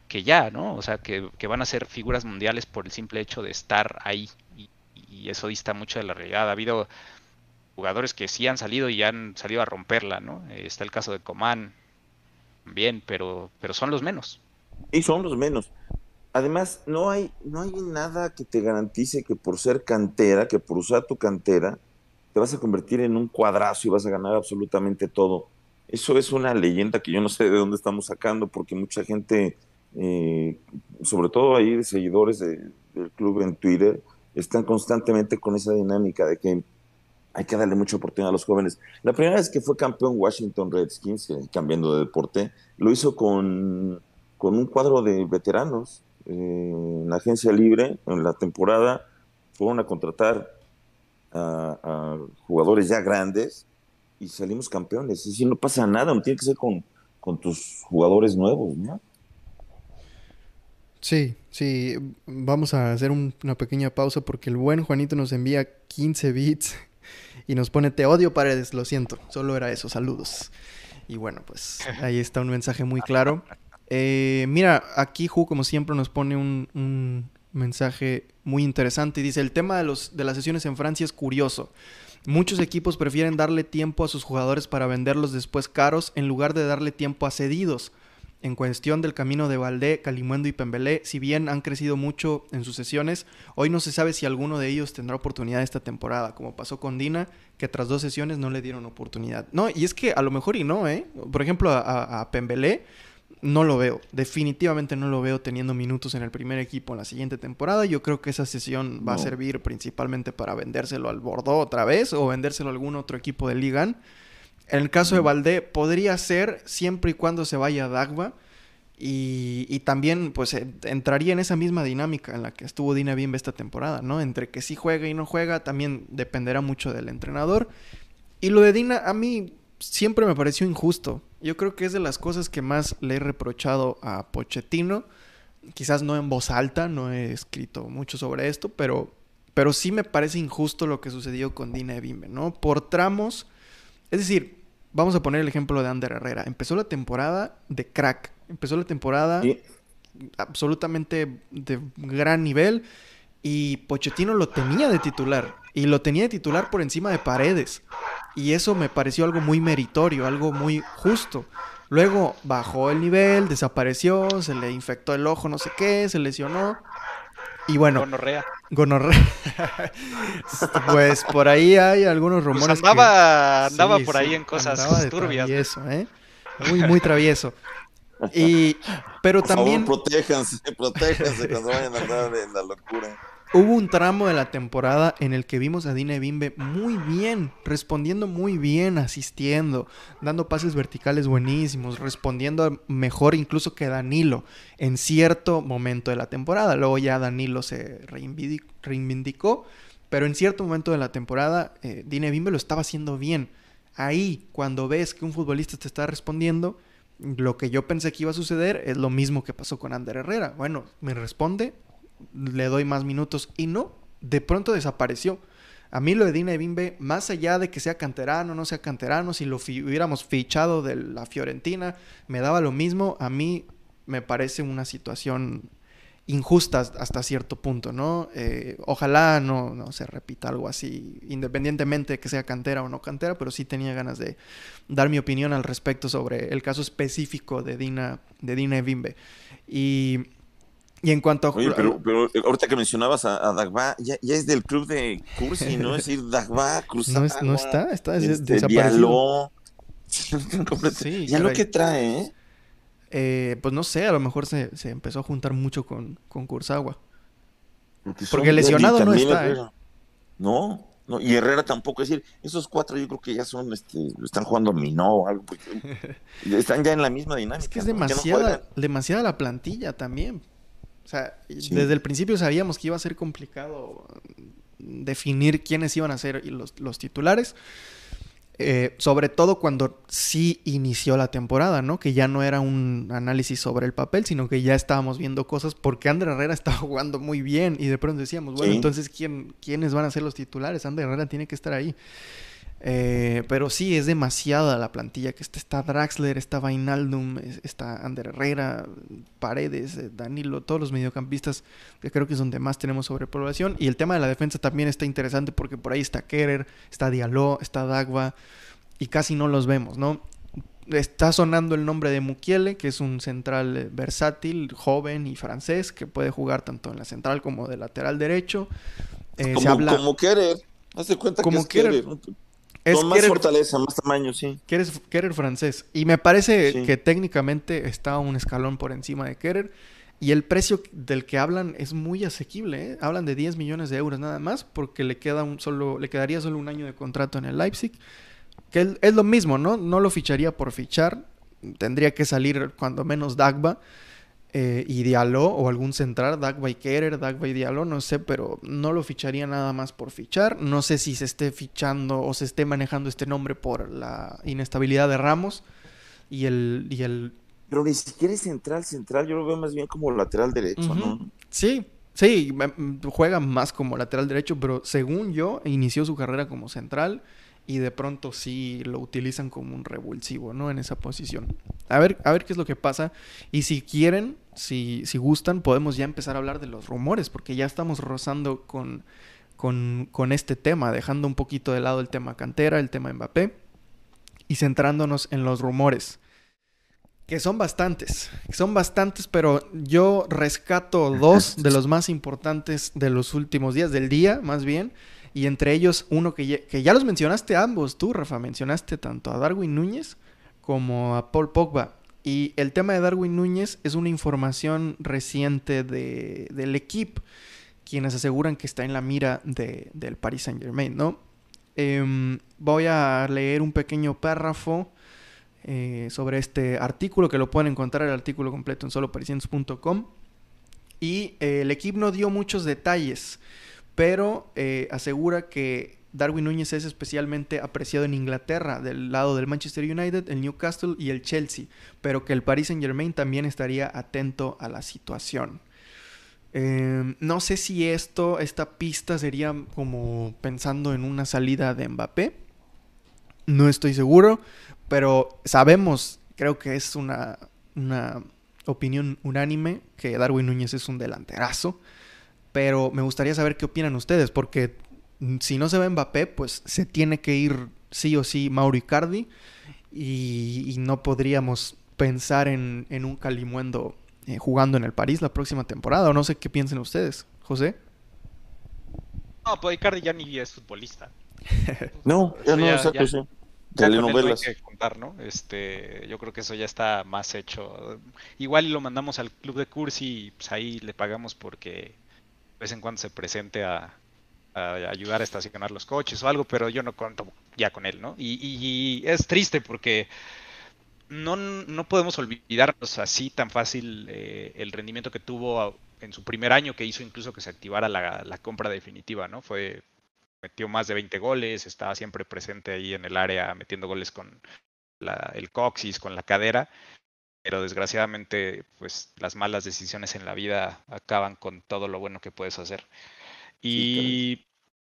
que ya, ¿no? O sea, que, van a ser figuras mundiales por el simple hecho de estar ahí y, eso dista mucho de la realidad. Ha habido jugadores que sí han salido y han salido a romperla, ¿no? Está el caso de Coman, bien, pero, pero son los menos. Y son los menos. Además, no hay, no hay nada que te garantice que por ser cantera, que por usar tu cantera, te vas a convertir en un cuadrazo y vas a ganar absolutamente todo. Eso es una leyenda que yo no sé de dónde estamos sacando, porque mucha gente, eh, sobre todo ahí de seguidores del club en Twitter, están constantemente con esa dinámica de que hay que darle mucha oportunidad a los jóvenes. La primera vez que fue campeón Washington Redskins, eh, cambiando de deporte, lo hizo con, con un cuadro de veteranos eh, en la agencia libre, en la temporada, fueron a contratar a, jugadores ya grandes y salimos campeones. Y si no pasa nada, no tiene que ser con, con tus jugadores nuevos, ¿no? Sí, sí, vamos a hacer una pequeña pausa porque el buen Juanito nos envía 15 bits y nos pone te odio paredes, lo siento, solo era eso, saludos. Y bueno, pues ahí está un mensaje muy claro. Eh, mira, aquí Ju como siempre nos pone un mensaje muy interesante. Dice, el tema de, los, de las sesiones en Francia es curioso. Muchos equipos prefieren darle tiempo a sus jugadores para venderlos después caros en lugar de darle tiempo a cedidos. En cuestión del camino de Valdé, Calimuendo y Pembelé, si bien han crecido mucho en sus sesiones, hoy no se sabe si alguno de ellos tendrá oportunidad esta temporada, como pasó con Dina, que tras dos sesiones no le dieron oportunidad. No, y es que a lo mejor y no, ¿eh? Por ejemplo, a, a Pembelé no lo veo. Definitivamente no lo veo teniendo minutos en el primer equipo en la siguiente temporada. Yo creo que esa sesión va a servir principalmente para vendérselo al Bordeaux otra vez o vendérselo a algún otro equipo de Ligan. En el caso de Valdé, podría ser siempre y cuando se vaya a Dagba. Y, también, pues, entraría en esa misma dinámica en la que estuvo Dina Bimbe esta temporada, ¿no? Entre que sí juega y no juega, también dependerá mucho del entrenador. Y lo de Dina, a mí siempre me pareció injusto. Yo creo que es de las cosas que más le he reprochado a Pochettino. Quizás no en voz alta, no he escrito mucho sobre esto, pero, pero sí me parece injusto lo que sucedió con Dina Ebimbe, ¿no? Por tramos. Es decir, vamos a poner el ejemplo de Ander Herrera. Empezó la temporada de crack. Empezó la temporada absolutamente de gran nivel. Y Pochettino lo tenía de titular. Y lo tenía de titular por encima de paredes. Y eso me pareció algo muy meritorio, algo muy justo. Luego bajó el nivel, desapareció, se le infectó el ojo, no sé qué, se lesionó. Y bueno. Gonorrea. Gonorrea. pues por ahí hay algunos pues rumores. andaba, andaba por ahí en cosas turbias. ¿eh? Muy, muy travieso. Y, pero por también. Favor, protéjanse, protéjanse cuando vayan a andar en la locura. Hubo un tramo de la temporada en el que vimos a Dina Bimbe muy bien, respondiendo muy bien, asistiendo, dando pases verticales buenísimos, respondiendo mejor incluso que Danilo en cierto momento de la temporada. Luego ya Danilo se reivindicó, pero en cierto momento de la temporada eh, Bimbe lo estaba haciendo bien. Ahí, cuando ves que un futbolista te está respondiendo, lo que yo pensé que iba a suceder es lo mismo que pasó con Ander Herrera. Bueno, me responde, le doy más minutos. Y no, de pronto desapareció. A mí lo de Dina Bimbe, más allá de que sea canterano no sea canterano, si lo hubiéramos fichado de la Fiorentina, me daba lo mismo. A mí me parece una situación injusta hasta cierto punto, ¿no? Eh, ojalá no, no, se repita algo así, independientemente de que sea cantera o no cantera, pero sí tenía ganas de dar mi opinión al respecto sobre el caso específico de Dina, de Dina Bimbe. Y y en cuanto a... Oye, pero, pero eh, ahorita que mencionabas a, Dagba, ya, ya, es del club de Cursi, ¿no? Es decir, Dagba, Cruzado. No, no está, está este, desaparecido. sí, ya lo que trae, ¿eh? ¿eh? Pues no sé, a lo mejor se, se empezó a juntar mucho con, con. Porque, lesionado no está, ¿eh? No, No, y Herrera tampoco, es decir, esos cuatro yo creo que ya son, este, están jugando Minó o algo, están ya en la misma dinámica. Es que es demasiada, demasiada la plantilla también. O sea, desde el principio sabíamos que iba a ser complicado definir quiénes iban a ser los, los titulares. Eh, sobre todo cuando sí inició la temporada, ¿no? Que ya no era un análisis sobre el papel, sino que ya estábamos viendo cosas porque Ander Herrera estaba jugando muy bien y de pronto decíamos, bueno, entonces ¿quién, ¿quiénes van a ser los titulares? Ander Herrera tiene que estar ahí. Eh, pero sí, es demasiada la plantilla. Que está, está Draxler, está Vainaldum, está Ander Herrera, Paredes, eh, Danilo, todos los mediocampistas que creo que es donde más tenemos sobrepoblación. Y el tema de la defensa también está interesante porque por ahí está Kerer, está Diallo, está Dagba y casi no los vemos, ¿no? Está sonando el nombre de Mukiele, que es un central eh, versátil, joven y francés, que puede jugar tanto en la central como de lateral derecho. como, se habla... como Kerer. Hace cuenta como que es con más fortaleza, más tamaño, sí. Kerer, francés. Y me parece que técnicamente está un escalón por encima de Kerer. Y el precio del que hablan es muy asequible. ¿eh? Hablan de 10 millones de euros nada más porque le, queda un solo, le quedaría solo un año de contrato en el Leipzig. Que es, lo mismo, ¿no? No lo ficharía por fichar. Tendría que salir cuando menos Dagba eh, y Diallo o algún central, Dagba y Kerer, Dagba y Diallo, no sé, pero no lo ficharía nada más por fichar. No sé si se esté fichando o se esté manejando este nombre por la inestabilidad de Ramos y el, y el... Pero ni siquiera es central, central, yo lo veo más bien como lateral derecho, ¿no? Sí, sí, juega más como lateral derecho, pero según yo, inició su carrera como central y de pronto sí lo utilizan como un revulsivo, ¿no? En esa posición. A ver, a ver qué es lo que pasa. Y si quieren, si, si gustan, podemos ya empezar a hablar de los rumores, porque ya estamos rozando con, con, con este tema, dejando un poquito de lado el tema cantera, el tema Mbappé, y centrándonos en los rumores. Que son bastantes, son bastantes, pero yo rescato dos de los más importantes de los últimos días, del día más bien, y entre ellos uno que ya, que ya los mencionaste ambos, tú Rafa, mencionaste tanto a Darwin Núñez como a Paul Pogba. Y el tema de Darwin Núñez es una información reciente de, del equipo, quienes aseguran que está en la mira de, del Paris Saint Germain, ¿no? Em, voy a leer un pequeño párrafo eh, sobre este artículo, que lo pueden encontrar el artículo completo en soloparisienses.com. Y eh, el equipo no dio muchos detalles pero eh, asegura que Darwin Núñez es especialmente apreciado en Inglaterra, del lado del Manchester United, el Newcastle y el Chelsea, pero que el Paris Saint Germain también estaría atento a la situación. Em, no sé si esto, esta pista sería como pensando en una salida de Mbappé. No estoy seguro, pero sabemos, creo que es una, una opinión unánime, que Darwin Núñez es un delanterazo. Pero me gustaría saber qué opinan ustedes, porque si no se ve Mbappé, pues se tiene que ir sí o sí Mauro Icardi y, no podríamos pensar en, un Calimuendo eh, jugando en el París la próxima temporada, o no sé qué piensen ustedes. José. No, pues Icardi ya ni es futbolista. no, ya no, es ya, Telenovelas. que contar, ¿no? Este, yo creo que eso ya está más hecho. Igual lo mandamos al club de Cursi y pues ahí le pagamos porque vez en cuando se presente a, ayudar a estacionar los coches o algo, pero yo no cuento ya con él, ¿no? Y, es triste porque no, no, podemos olvidarnos así tan fácil eh, el rendimiento que tuvo en su primer año, que hizo incluso que se activara la, compra definitiva, ¿no? Fue metió más de 20 goles, estaba siempre presente ahí en el área metiendo goles con el coxis, con la cadera, pero desgraciadamente pues las malas decisiones en la vida acaban con todo lo bueno que puedes hacer. Y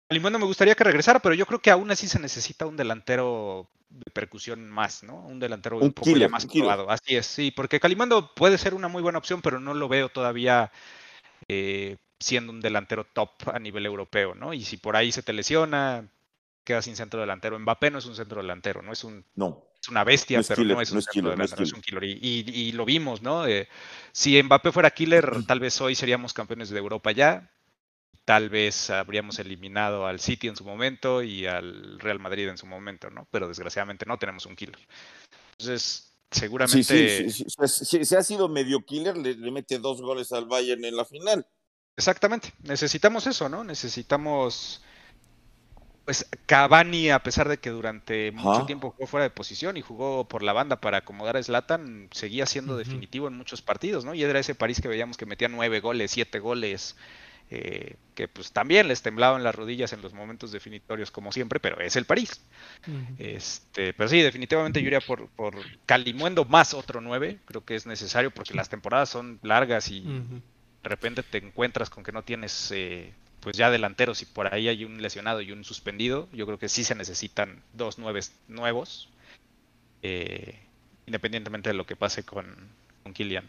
sí, me gustaría que regresara, pero yo creo que aún así se necesita un delantero de percusión más, ¿no? Un delantero un, poco más probado. Así es, sí, porque Calimando puede ser una muy buena opción, pero no lo veo todavía eh, siendo un delantero top a nivel europeo, ¿no? Y si por ahí se te lesiona, queda sin centro delantero. Mbappé no es un centro delantero, no es un no una bestia, pero no es un, killer, es un killer. Y, lo vimos, ¿no? Eh, si Mbappé fuera killer, tal vez hoy seríamos campeones de Europa ya. Tal vez habríamos eliminado al City en su momento y al Real Madrid en su momento, ¿no? Pero desgraciadamente no tenemos un killer. Entonces, seguramente. Sí, sí, si ha sido medio killer, le, le mete dos goles al Bayern en la final. Exactamente. Necesitamos eso, ¿no? Necesitamos pues Cavani, a pesar de que durante mucho tiempo jugó fuera de posición y jugó por la banda para acomodar a Zlatan, seguía siendo definitivo en muchos partidos, ¿no? Y era ese París que veíamos que metía nueve goles, siete goles, eh, que pues también les temblaban las rodillas en los momentos definitorios como siempre, pero es el París. este, pero sí, definitivamente yo iría por, por Calimuendo más otro nueve, creo que es necesario porque las temporadas son largas y de repente te encuentras con que no tienes... Eh, pues ya delanteros y por ahí hay un lesionado y un suspendido, yo creo que sí se necesitan dos nueves nuevos, eh, independientemente de lo que pase con, con Kylian.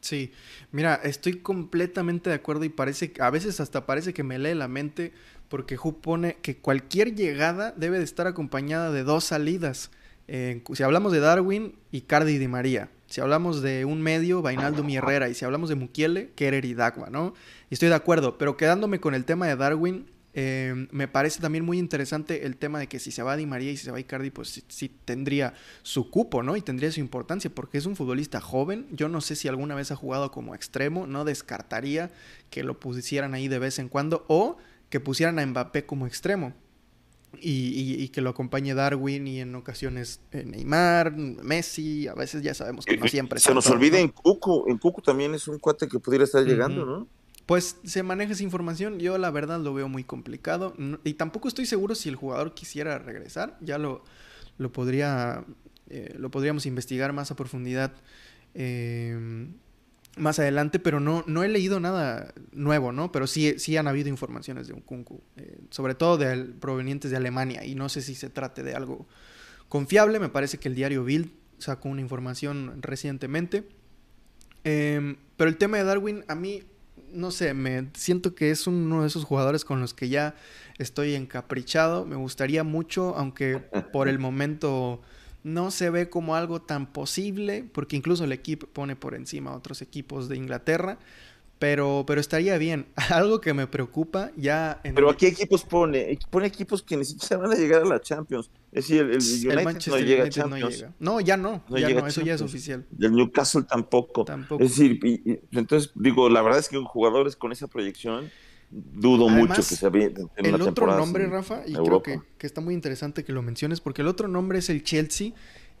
Sí, mira, estoy completamente de acuerdo y parece, a veces hasta parece que me lee la mente porque Ju pone que cualquier llegada debe de estar acompañada de dos salidas. Eh, si hablamos de Darwin, Icardi y Di María. Si hablamos de un medio, Vainaldo y Herrera. Y si hablamos de Mukiele, Kerer y Dagua, ¿no? Y estoy de acuerdo, pero quedándome con el tema de Darwin, eh, me parece también muy interesante el tema de que si se va Di María y si se va Icardi, pues sí, tendría su cupo, ¿no? Y tendría su importancia, porque es un futbolista joven. Yo no sé si alguna vez ha jugado como extremo, no descartaría que lo pusieran ahí de vez en cuando o que pusieran a Mbappé como extremo. Y, que lo acompañe Darwin y en ocasiones eh, Neymar, Messi, a veces ya sabemos que no siempre. Se nos olvida en Cuco, en Cuco también es un cuate que pudiera estar llegando, ¿no? Pues se maneja esa información, yo la verdad lo veo muy complicado y tampoco estoy seguro si el jugador quisiera regresar, ya lo, lo podría, eh, lo podríamos investigar más a profundidad. Eh, más adelante, pero no, no he leído nada nuevo, ¿no? Pero sí, sí han habido informaciones de un Kunku, eh, sobre todo de, provenientes de Alemania, y no sé si se trate de algo confiable, me parece que el diario Bild sacó una información recientemente. Em, pero el tema de Darwin, a mí, no sé, me siento que es uno de esos jugadores con los que ya estoy encaprichado, me gustaría mucho, aunque por el momento no se ve como algo tan posible, porque incluso el equipo pone por encima a otros equipos de Inglaterra. Pero, pero estaría bien. Algo que me preocupa ya. En pero aquí equipos pone, pone equipos que ni siquiera van a llegar a la Champions. Es decir, el, United no llega a Champions. No, ya no, ya no, eso ya es oficial. el Newcastle tampoco. tampoco. Es decir, entonces digo, la verdad es que jugadores con esa proyección dudo mucho que se El otro nombre, Rafa, y creo que, está muy interesante que lo menciones, porque el otro nombre es el Chelsea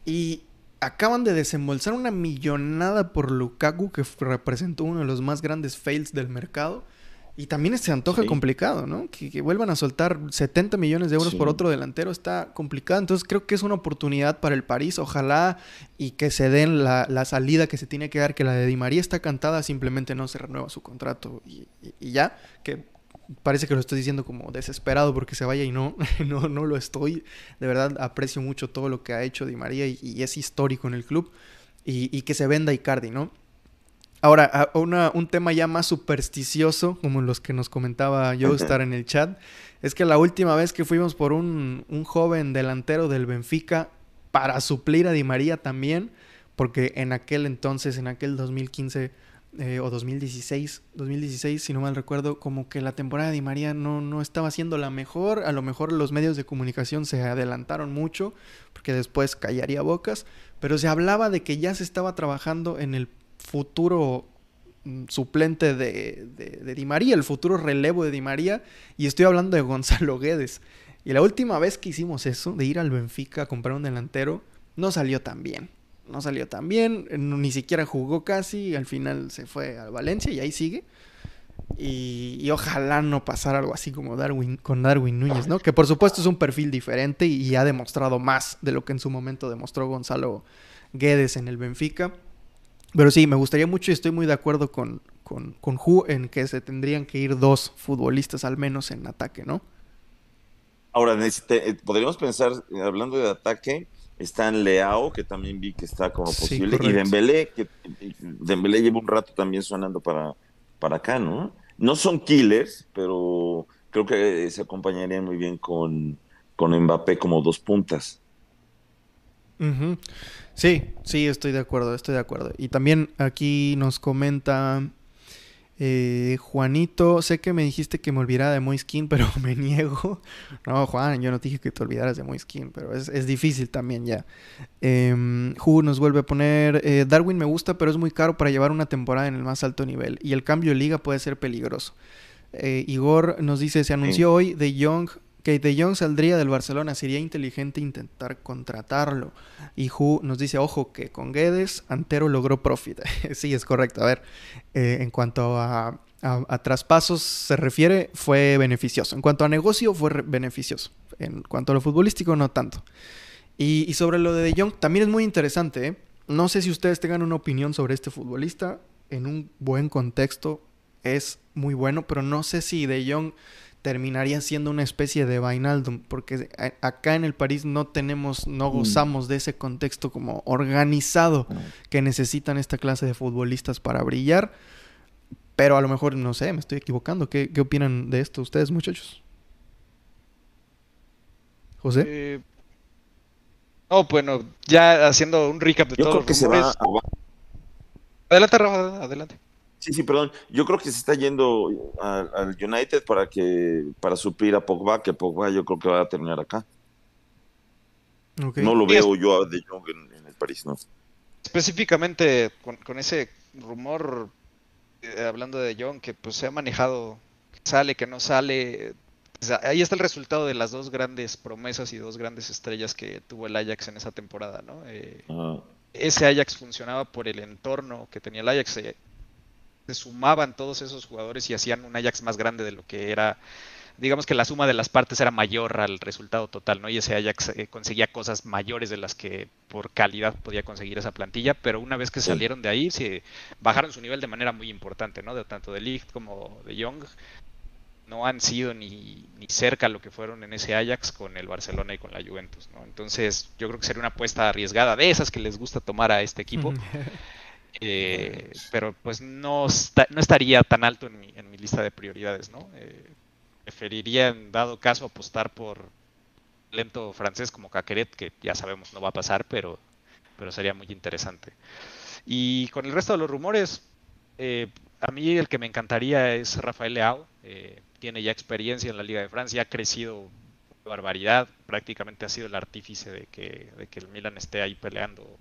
y acaban de desembolsar una millonada por Lukaku, que representó uno de los más grandes fails del mercado. Y también se antoja complicado, ¿no? Que, vuelvan a soltar 70 millones de euros por otro delantero está complicado. Entonces creo que es una oportunidad para el París. Ojalá y que se den la, salida que se tiene que dar, que la de Di María está cantada, simplemente no se renueva su contrato y, ya. Que parece que lo estoy diciendo como desesperado porque se vaya y no, no, no lo estoy. De verdad aprecio mucho todo lo que ha hecho Di María y, es histórico en el club. Y, y que se venda Icardi, ¿no? Ahora, un tema ya más supersticioso, como los que nos comentaba yo estar en el chat, es que la última vez que fuimos por un, joven delantero del Benfica para suplir a Di María también, porque en aquel entonces, en aquel 2015 eh, o 2016, 2016, si no mal recuerdo, como que la temporada de Di María no, no estaba siendo la mejor, a lo mejor los medios de comunicación se adelantaron mucho, porque después callaría bocas, pero se hablaba de que ya se estaba trabajando en el futuro mm, suplente de, de, Di María, el futuro relevo de Di María, y estoy hablando de Gonzalo Guedes. Y la última vez que hicimos eso, de ir al Benfica a comprar un delantero, no salió tan bien. No salió tan bien, ni siquiera jugó casi, al final se fue a Valencia y ahí sigue. Y, ojalá no pasara algo así como Darwin con Darwin Núñez, ¿no? Que por supuesto es un perfil diferente y, ha demostrado más de lo que en su momento demostró Gonzalo Guedes en el Benfica. Pero sí, me gustaría mucho y estoy muy de acuerdo con, con, con en que se tendrían que ir dos futbolistas al menos en ataque, ¿no? Ahora, eh, podríamos pensar, hablando de ataque, está en Leao, que también vi que está como posible, y Dembélé, que Dembélé lleva un rato también sonando para, para acá, ¿no? No son killers, pero creo que se acompañarían muy bien con, con Mbappé como dos puntas. Sí, sí, estoy de acuerdo, estoy de acuerdo. Y también aquí nos comenta eh, Juanito, sé que me dijiste que me olvidara de Moiskin, pero me niego. No, Juan, yo no te dije que te olvidaras de Moiskin, pero es, difícil también ya. Eh, nos vuelve a poner, eh, Darwin me gusta, pero es muy caro para llevar una temporada en el más alto nivel. Y el cambio de liga puede ser peligroso. Eh, Igor nos dice, se anunció hoy de Young que De Jong saldría del Barcelona, sería inteligente intentar contratarlo. Y Hu nos dice, ojo, que con Guedes, Antero logró profit. sí, es correcto. A ver, eh, en cuanto a, traspasos se refiere, fue beneficioso. En cuanto a negocio, fue beneficioso. En cuanto a lo futbolístico, no tanto. Y, sobre lo de De Jong, también es muy interesante. ¿eh? No sé si ustedes tengan una opinión sobre este futbolista. En un buen contexto es muy bueno, pero no sé si De Jong terminaría siendo una especie de Vainaldum, porque acá en el París no tenemos, no mm. gozamos de ese contexto como organizado que necesitan esta clase de futbolistas para brillar. Pero a lo mejor, no sé, me estoy equivocando. ¿Qué, opinan de esto ustedes, muchachos? José. Eh, oh, bueno, ya haciendo un recap de Yo todo. Creo que se va Adelante, Rafa, adelante. Sí, sí, perdón. Yo creo que se está yendo al, United para que para suplir a Pogba, que Pogba yo creo que va a terminar acá. No lo veo yo de Jong en, el París, ¿no? Específicamente con, ese rumor, eh, hablando de Jong, que pues se ha manejado, que sale, que no sale. ahí está el resultado de las dos grandes promesas y dos grandes estrellas que tuvo el Ajax en esa temporada, ¿no? Eh, ese Ajax funcionaba por el entorno que tenía el Ajax. Eh, se sumaban todos esos jugadores y hacían un Ajax más grande de lo que era. Digamos que la suma de las partes era mayor al resultado total, ¿no? Y ese Ajax eh, conseguía cosas mayores de las que por calidad podía conseguir esa plantilla, pero una vez que salieron de ahí, se bajaron su nivel de manera muy importante, ¿no? De tanto de Ligt como de Young no han sido ni, ni, cerca lo que fueron en ese Ajax con el Barcelona y con la Juventus, ¿no? Entonces yo creo que sería una apuesta arriesgada de esas que les gusta tomar a este equipo. Eh, pero pues no, no estaría tan alto en mi, en mi lista de prioridades, ¿no? Eh, preferiría en dado caso apostar por lento francés como Caqueret, que ya sabemos no va a pasar, pero, pero sería muy interesante. Y con el resto de los rumores, eh, a mí el que me encantaría es Rafael Leao. tiene ya experiencia en la Liga de Francia, ha crecido barbaridad, prácticamente ha sido el artífice de que, de que el Milan esté ahí peleando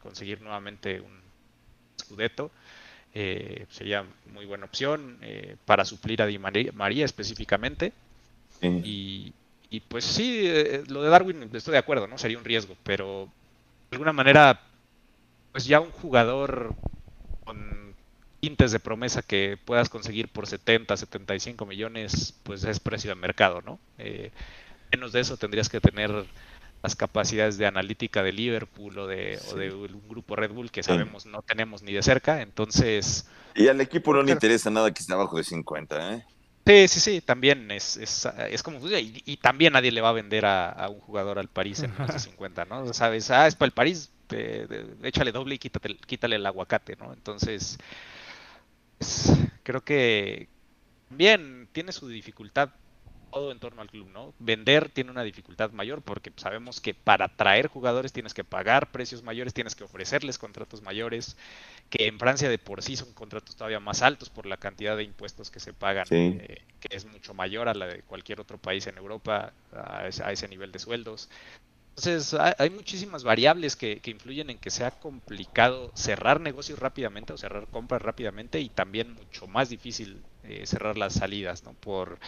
conseguir nuevamente un Scudetto. Eh, sería muy buena opción eh, para suplir a Di María, específicamente. Y, pues sí, eh, lo de Darwin estoy de acuerdo, ¿no? Sería un riesgo, pero de alguna manera, pues ya un jugador con tintes de promesa que puedas conseguir por 70, 75 millones, pues es precio de mercado, ¿no? menos de eso tendrías que tener las capacidades de analítica de Liverpool o de, un grupo Red Bull que sabemos no tenemos ni de cerca, entonces... Y al equipo no le interesa nada que esté abajo de 50, ¿eh? Sí, sí, sí, también es, es, como... Y, también nadie le va a vender a, un jugador al París en menos de 50, ¿no? Sabes, ah, es para el París, échale doble y quítate, quítale el aguacate, ¿no? Entonces, creo que bien tiene su dificultad todo en torno al club, ¿no? Vender tiene una dificultad mayor porque sabemos que para atraer jugadores tienes que pagar precios mayores, tienes que ofrecerles contratos mayores, que en Francia de por sí son contratos todavía más altos por la cantidad de impuestos que se pagan, eh, que es mucho mayor a la de cualquier otro país en Europa, a ese, nivel de sueldos. Entonces, hay muchísimas variables que, influyen en que sea complicado cerrar negocios rápidamente o cerrar compras rápidamente y también mucho más difícil eh, cerrar las salidas, ¿no? Por,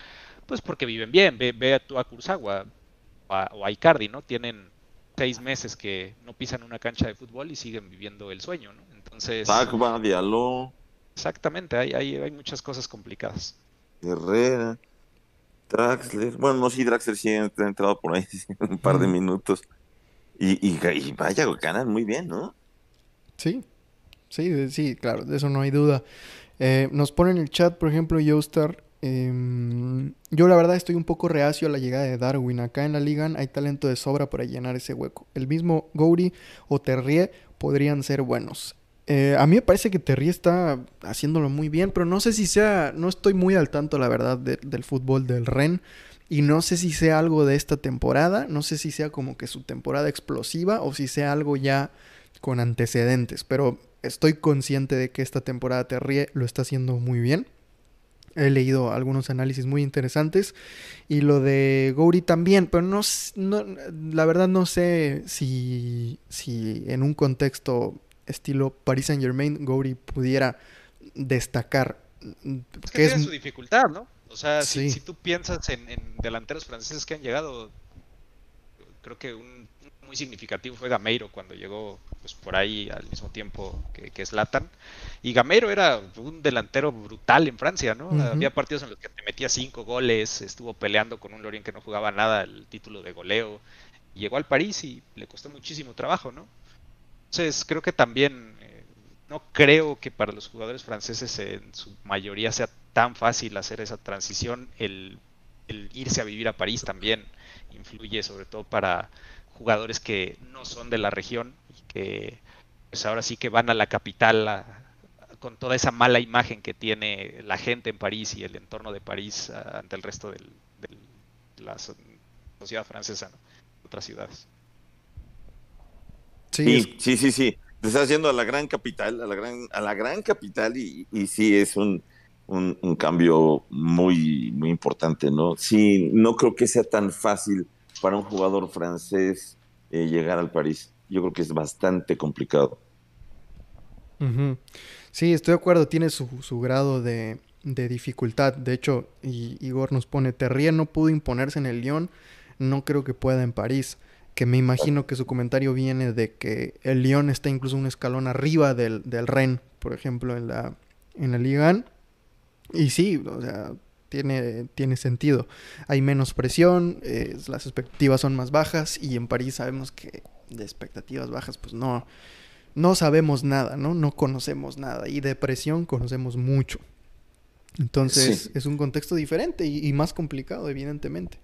pues porque viven bien. Ve, ve a tú a Kurzawa o a Icardi, ¿no? Tienen seis meses que no pisan una cancha de fútbol y siguen viviendo el sueño, ¿no? Entonces... Exactamente, hay, hay, hay muchas cosas complicadas. Herrera, Draxler, bueno, no, sí, Draxler sí ha entrado por ahí un par de minutos. Y, y, vaya, ganan muy bien, ¿no? Sí, sí, sí, claro, de eso no hay duda. Eh, nos pone en el chat, por ejemplo, Joestar, Em, yo la verdad estoy un poco reacio a la llegada de Darwin. Acá en la liga hay talento de sobra para llenar ese hueco. El mismo Goury o Terrier podrían ser buenos. Eh, a mí me parece que Terrier está haciéndolo muy bien, pero no sé si sea, no estoy muy al tanto la verdad del fútbol del Ren. Y no sé si sea algo de esta temporada, no sé si sea como que su temporada explosiva o si sea algo ya con antecedentes, pero estoy consciente de que esta temporada Terrier lo está haciendo muy bien. He leído algunos análisis muy interesantes. Y lo de Goury también, pero no, la verdad no sé si, si en un contexto estilo Paris Saint Germain Goury pudiera destacar. Es que tiene su dificultad, ¿no? O sea, si, tú piensas en, delanteros franceses que han llegado, creo que un, muy significativo fue Gameiro cuando llegó pues por ahí al mismo tiempo que, que Zlatan. Y Gameiro era un delantero brutal en Francia, ¿no? Había partidos en los que te metía cinco goles, estuvo peleando con un Lorient que no jugaba nada el título de goleo. Llegó al París y le costó muchísimo trabajo, ¿no? Entonces creo que también eh, no creo que para los jugadores franceses en su mayoría sea tan fácil hacer esa transición. El, el irse a vivir a París también influye sobre todo para jugadores que no son de la región y que pues ahora sí que van a la capital con toda esa mala imagen que tiene la gente en París y el entorno de París ante el resto de la sociedad francesa, ¿no? otras ciudades. Sí, sí, sí, sí. Te estás yendo a la gran capital, a la gran, a la gran capital y, y sí es un, un, cambio muy, muy importante, ¿no? Sí, no creo que sea tan fácil para un jugador francés eh, llegar al París. Yo creo que es bastante complicado. Sí, estoy de acuerdo, tiene su, grado de, dificultad. De hecho, Igor nos pone, Terrier no pudo imponerse en el Lyon, no creo que pueda en París. Que me imagino que su comentario viene de que el Lyon está incluso un escalón arriba del, del Rennes, por ejemplo, en la, en la Liga. Y sí, o sea, tiene, tiene sentido. Hay menos presión, eh, las expectativas son más bajas y en París sabemos que de expectativas bajas pues no, no sabemos nada, ¿no? No conocemos nada y de presión conocemos mucho. Entonces es un contexto diferente y, más complicado, evidentemente.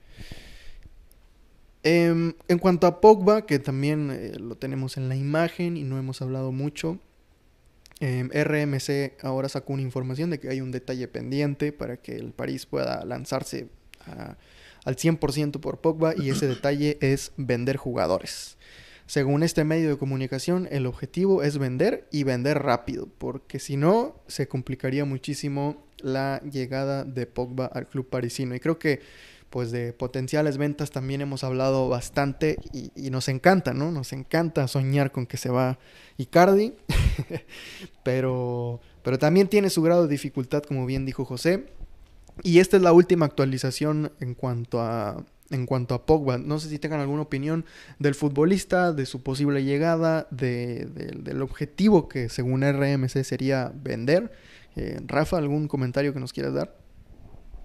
Em, en cuanto a Pogba, que también eh, lo tenemos en la imagen y no hemos hablado mucho, Em, RMC ahora sacó una información de que hay un detalle pendiente para que el París pueda lanzarse al 100% por Pogba y ese detalle es vender jugadores. Según este medio de comunicación, el objetivo es vender y vender rápido, porque si no, se complicaría muchísimo la llegada de Pogba al club parisino. Y creo que pues de potenciales ventas también hemos hablado bastante y, nos encanta, ¿no? Nos encanta soñar con que se va Icardi, pero, pero también tiene su grado de dificultad, como bien dijo José. Y esta es la última actualización en cuanto a, en cuanto a Pogba. No sé si tengan alguna opinión del futbolista, de su posible llegada, del objetivo que según RMC sería vender. Eh, Rafa, ¿algún comentario que nos quieras dar?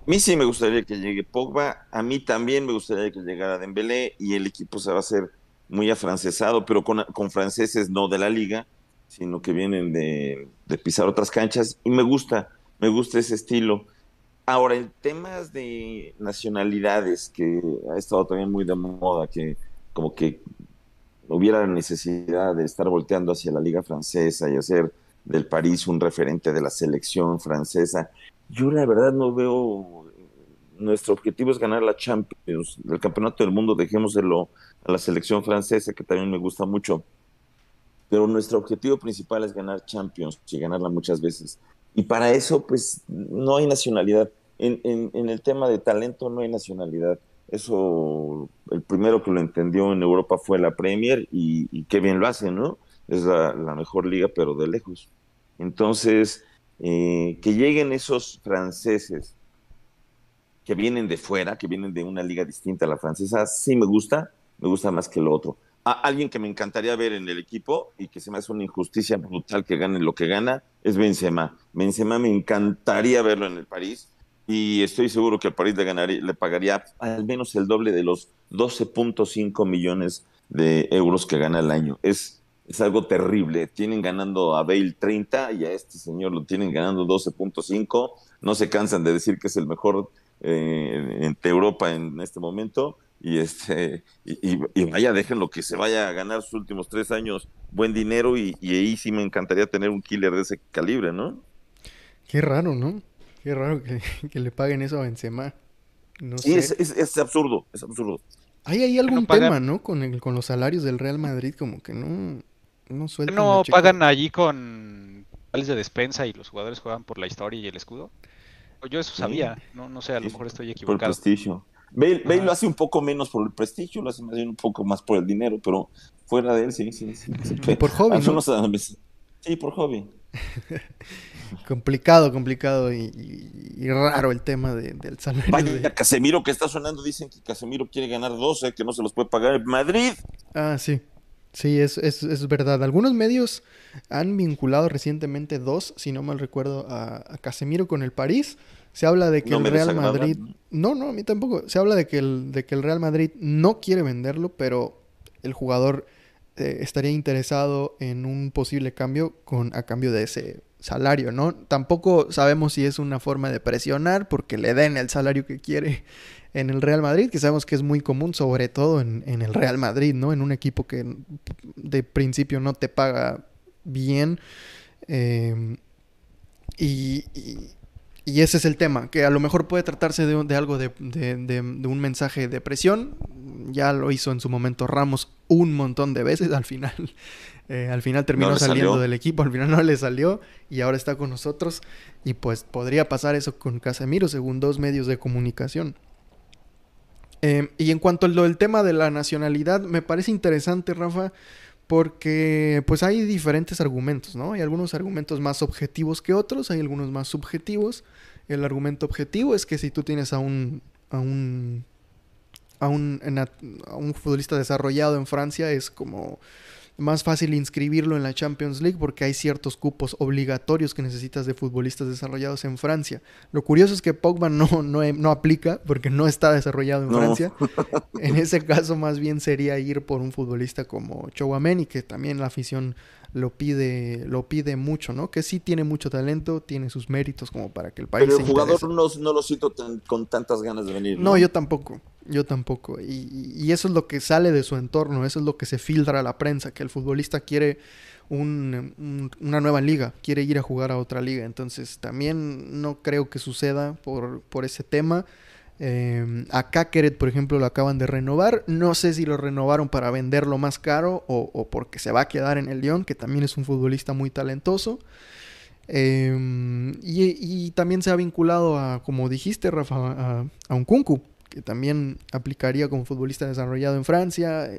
A mí sí me gustaría que llegue Pogba, a mí también me gustaría que llegara Dembélé y el equipo se va a hacer muy afrancesado, pero con, franceses no de la liga, sino que vienen de, pisar otras canchas y me gusta, me gusta ese estilo. Ahora, en temas de nacionalidades, que ha estado también muy de moda, que como que hubiera necesidad de estar volteando hacia la liga francesa y hacer del París un referente de la selección francesa. Yo la verdad no veo, nuestro objetivo es ganar la Champions, el campeonato del mundo, dejémoselo a la selección francesa, que también me gusta mucho. Pero nuestro objetivo principal es ganar Champions y ganarla muchas veces. Y para eso, pues, no hay nacionalidad. En, en, el tema de talento no hay nacionalidad. Eso, el primero que lo entendió en Europa fue la Premier y, qué bien lo hace, ¿no? Es la, la mejor liga, pero de lejos. Entonces, eh, que lleguen esos franceses que vienen de fuera, que vienen de una liga distinta a la francesa, sí me gusta, me gusta más que lo otro. A alguien que me encantaría ver en el equipo y que se me hace una injusticia brutal que gane lo que gana es Benzema. Benzema me encantaría verlo en el París y estoy seguro que el París le, ganaría, le pagaría al menos el doble de los 12.5 millones de euros que gana el año. Es es algo terrible. Tienen ganando a Bale 30 y a este señor lo tienen ganando 12.5. No se cansan de decir que es el mejor eh, de Europa en este momento. Y, este, y, vaya, déjenlo que se vaya a ganar sus últimos tres años buen dinero y, ahí sí me encantaría tener un killer de ese calibre, ¿no? Qué raro, ¿no? Qué raro que, le paguen eso a Benzema. No sí, Es, es, absurdo, es absurdo. Hay ahí algún tema, ¿no? Con, el, con los salarios del Real Madrid, como que no no ¿No pagan allí con vales de despensa y los jugadores juegan por la historia y el escudo? Yo eso sabía, no, no sé, a lo mejor estoy equivocado. Por el prestigio. Bale, lo hace un poco menos por el prestigio, lo hace más bien un poco más por el dinero, pero fuera de él, sí, sí. sí, por hobby, ¿no? Sí, por hobby. complicado, complicado y, raro el tema del salario. Vaya, Casemiro que está sonando, dicen que Casemiro quiere ganar 12, que no se los puede pagar en Madrid. Ah, sí. Sí, es, es, es, verdad. Algunos medios han vinculado recientemente dos, si no mal recuerdo, a, Casemiro con el París. Se habla de que el Real Madrid... No, no, a mí tampoco. Se habla de que el, de que el Real Madrid no quiere venderlo, pero el jugador eh, estaría interesado en un posible cambio con, a cambio de ese salario, ¿no? Tampoco sabemos si es una forma de presionar porque le den el salario que quiere en el Real Madrid, que sabemos que es muy común, sobre todo en, el Real Madrid, ¿no? En un equipo que de principio no te paga bien. Eh, y, ese es el tema, que a lo mejor puede tratarse de, algo de, un mensaje de presión. Ya lo hizo en su momento Ramos un montón de veces al final. Eh, al final terminó saliendo del equipo, al final no le salió y ahora está con nosotros. Y pues podría pasar eso con Casemiro, según dos medios de comunicación. Em, y en cuanto al tema de la nacionalidad, me parece interesante, Rafa, porque pues hay diferentes argumentos, ¿no? Hay algunos argumentos más objetivos que otros, hay algunos más subjetivos. El argumento objetivo es que si tú tienes a un, a un, a un, a un futbolista desarrollado en Francia, es como más fácil inscribirlo en la Champions League porque hay ciertos cupos obligatorios que necesitas de futbolistas desarrollados en Francia. Lo curioso es que Pogba no, no, aplica porque no está desarrollado en Francia. En ese caso más bien sería ir por un futbolista como Chouameni, que también la afición lo pide, lo pide mucho, ¿no? Que sí tiene mucho talento, tiene sus méritos como para que el país... Pero el jugador no, no, lo siento con tantas ganas de venir. ¿no? yo tampoco, yo tampoco. Y, eso es lo que sale de su entorno, eso es lo que se filtra a la prensa, que el futbolista quiere una nueva liga, quiere ir a jugar a otra liga. Entonces también no creo que suceda por, por ese tema. Eh, a por ejemplo, lo acaban de renovar. No sé si lo renovaron para venderlo más caro o, porque se va a quedar en el León, que también es un futbolista muy talentoso. Em, y, también se ha vinculado a, como dijiste, Rafa, a, a un Kunku, que también aplicaría como futbolista desarrollado en Francia.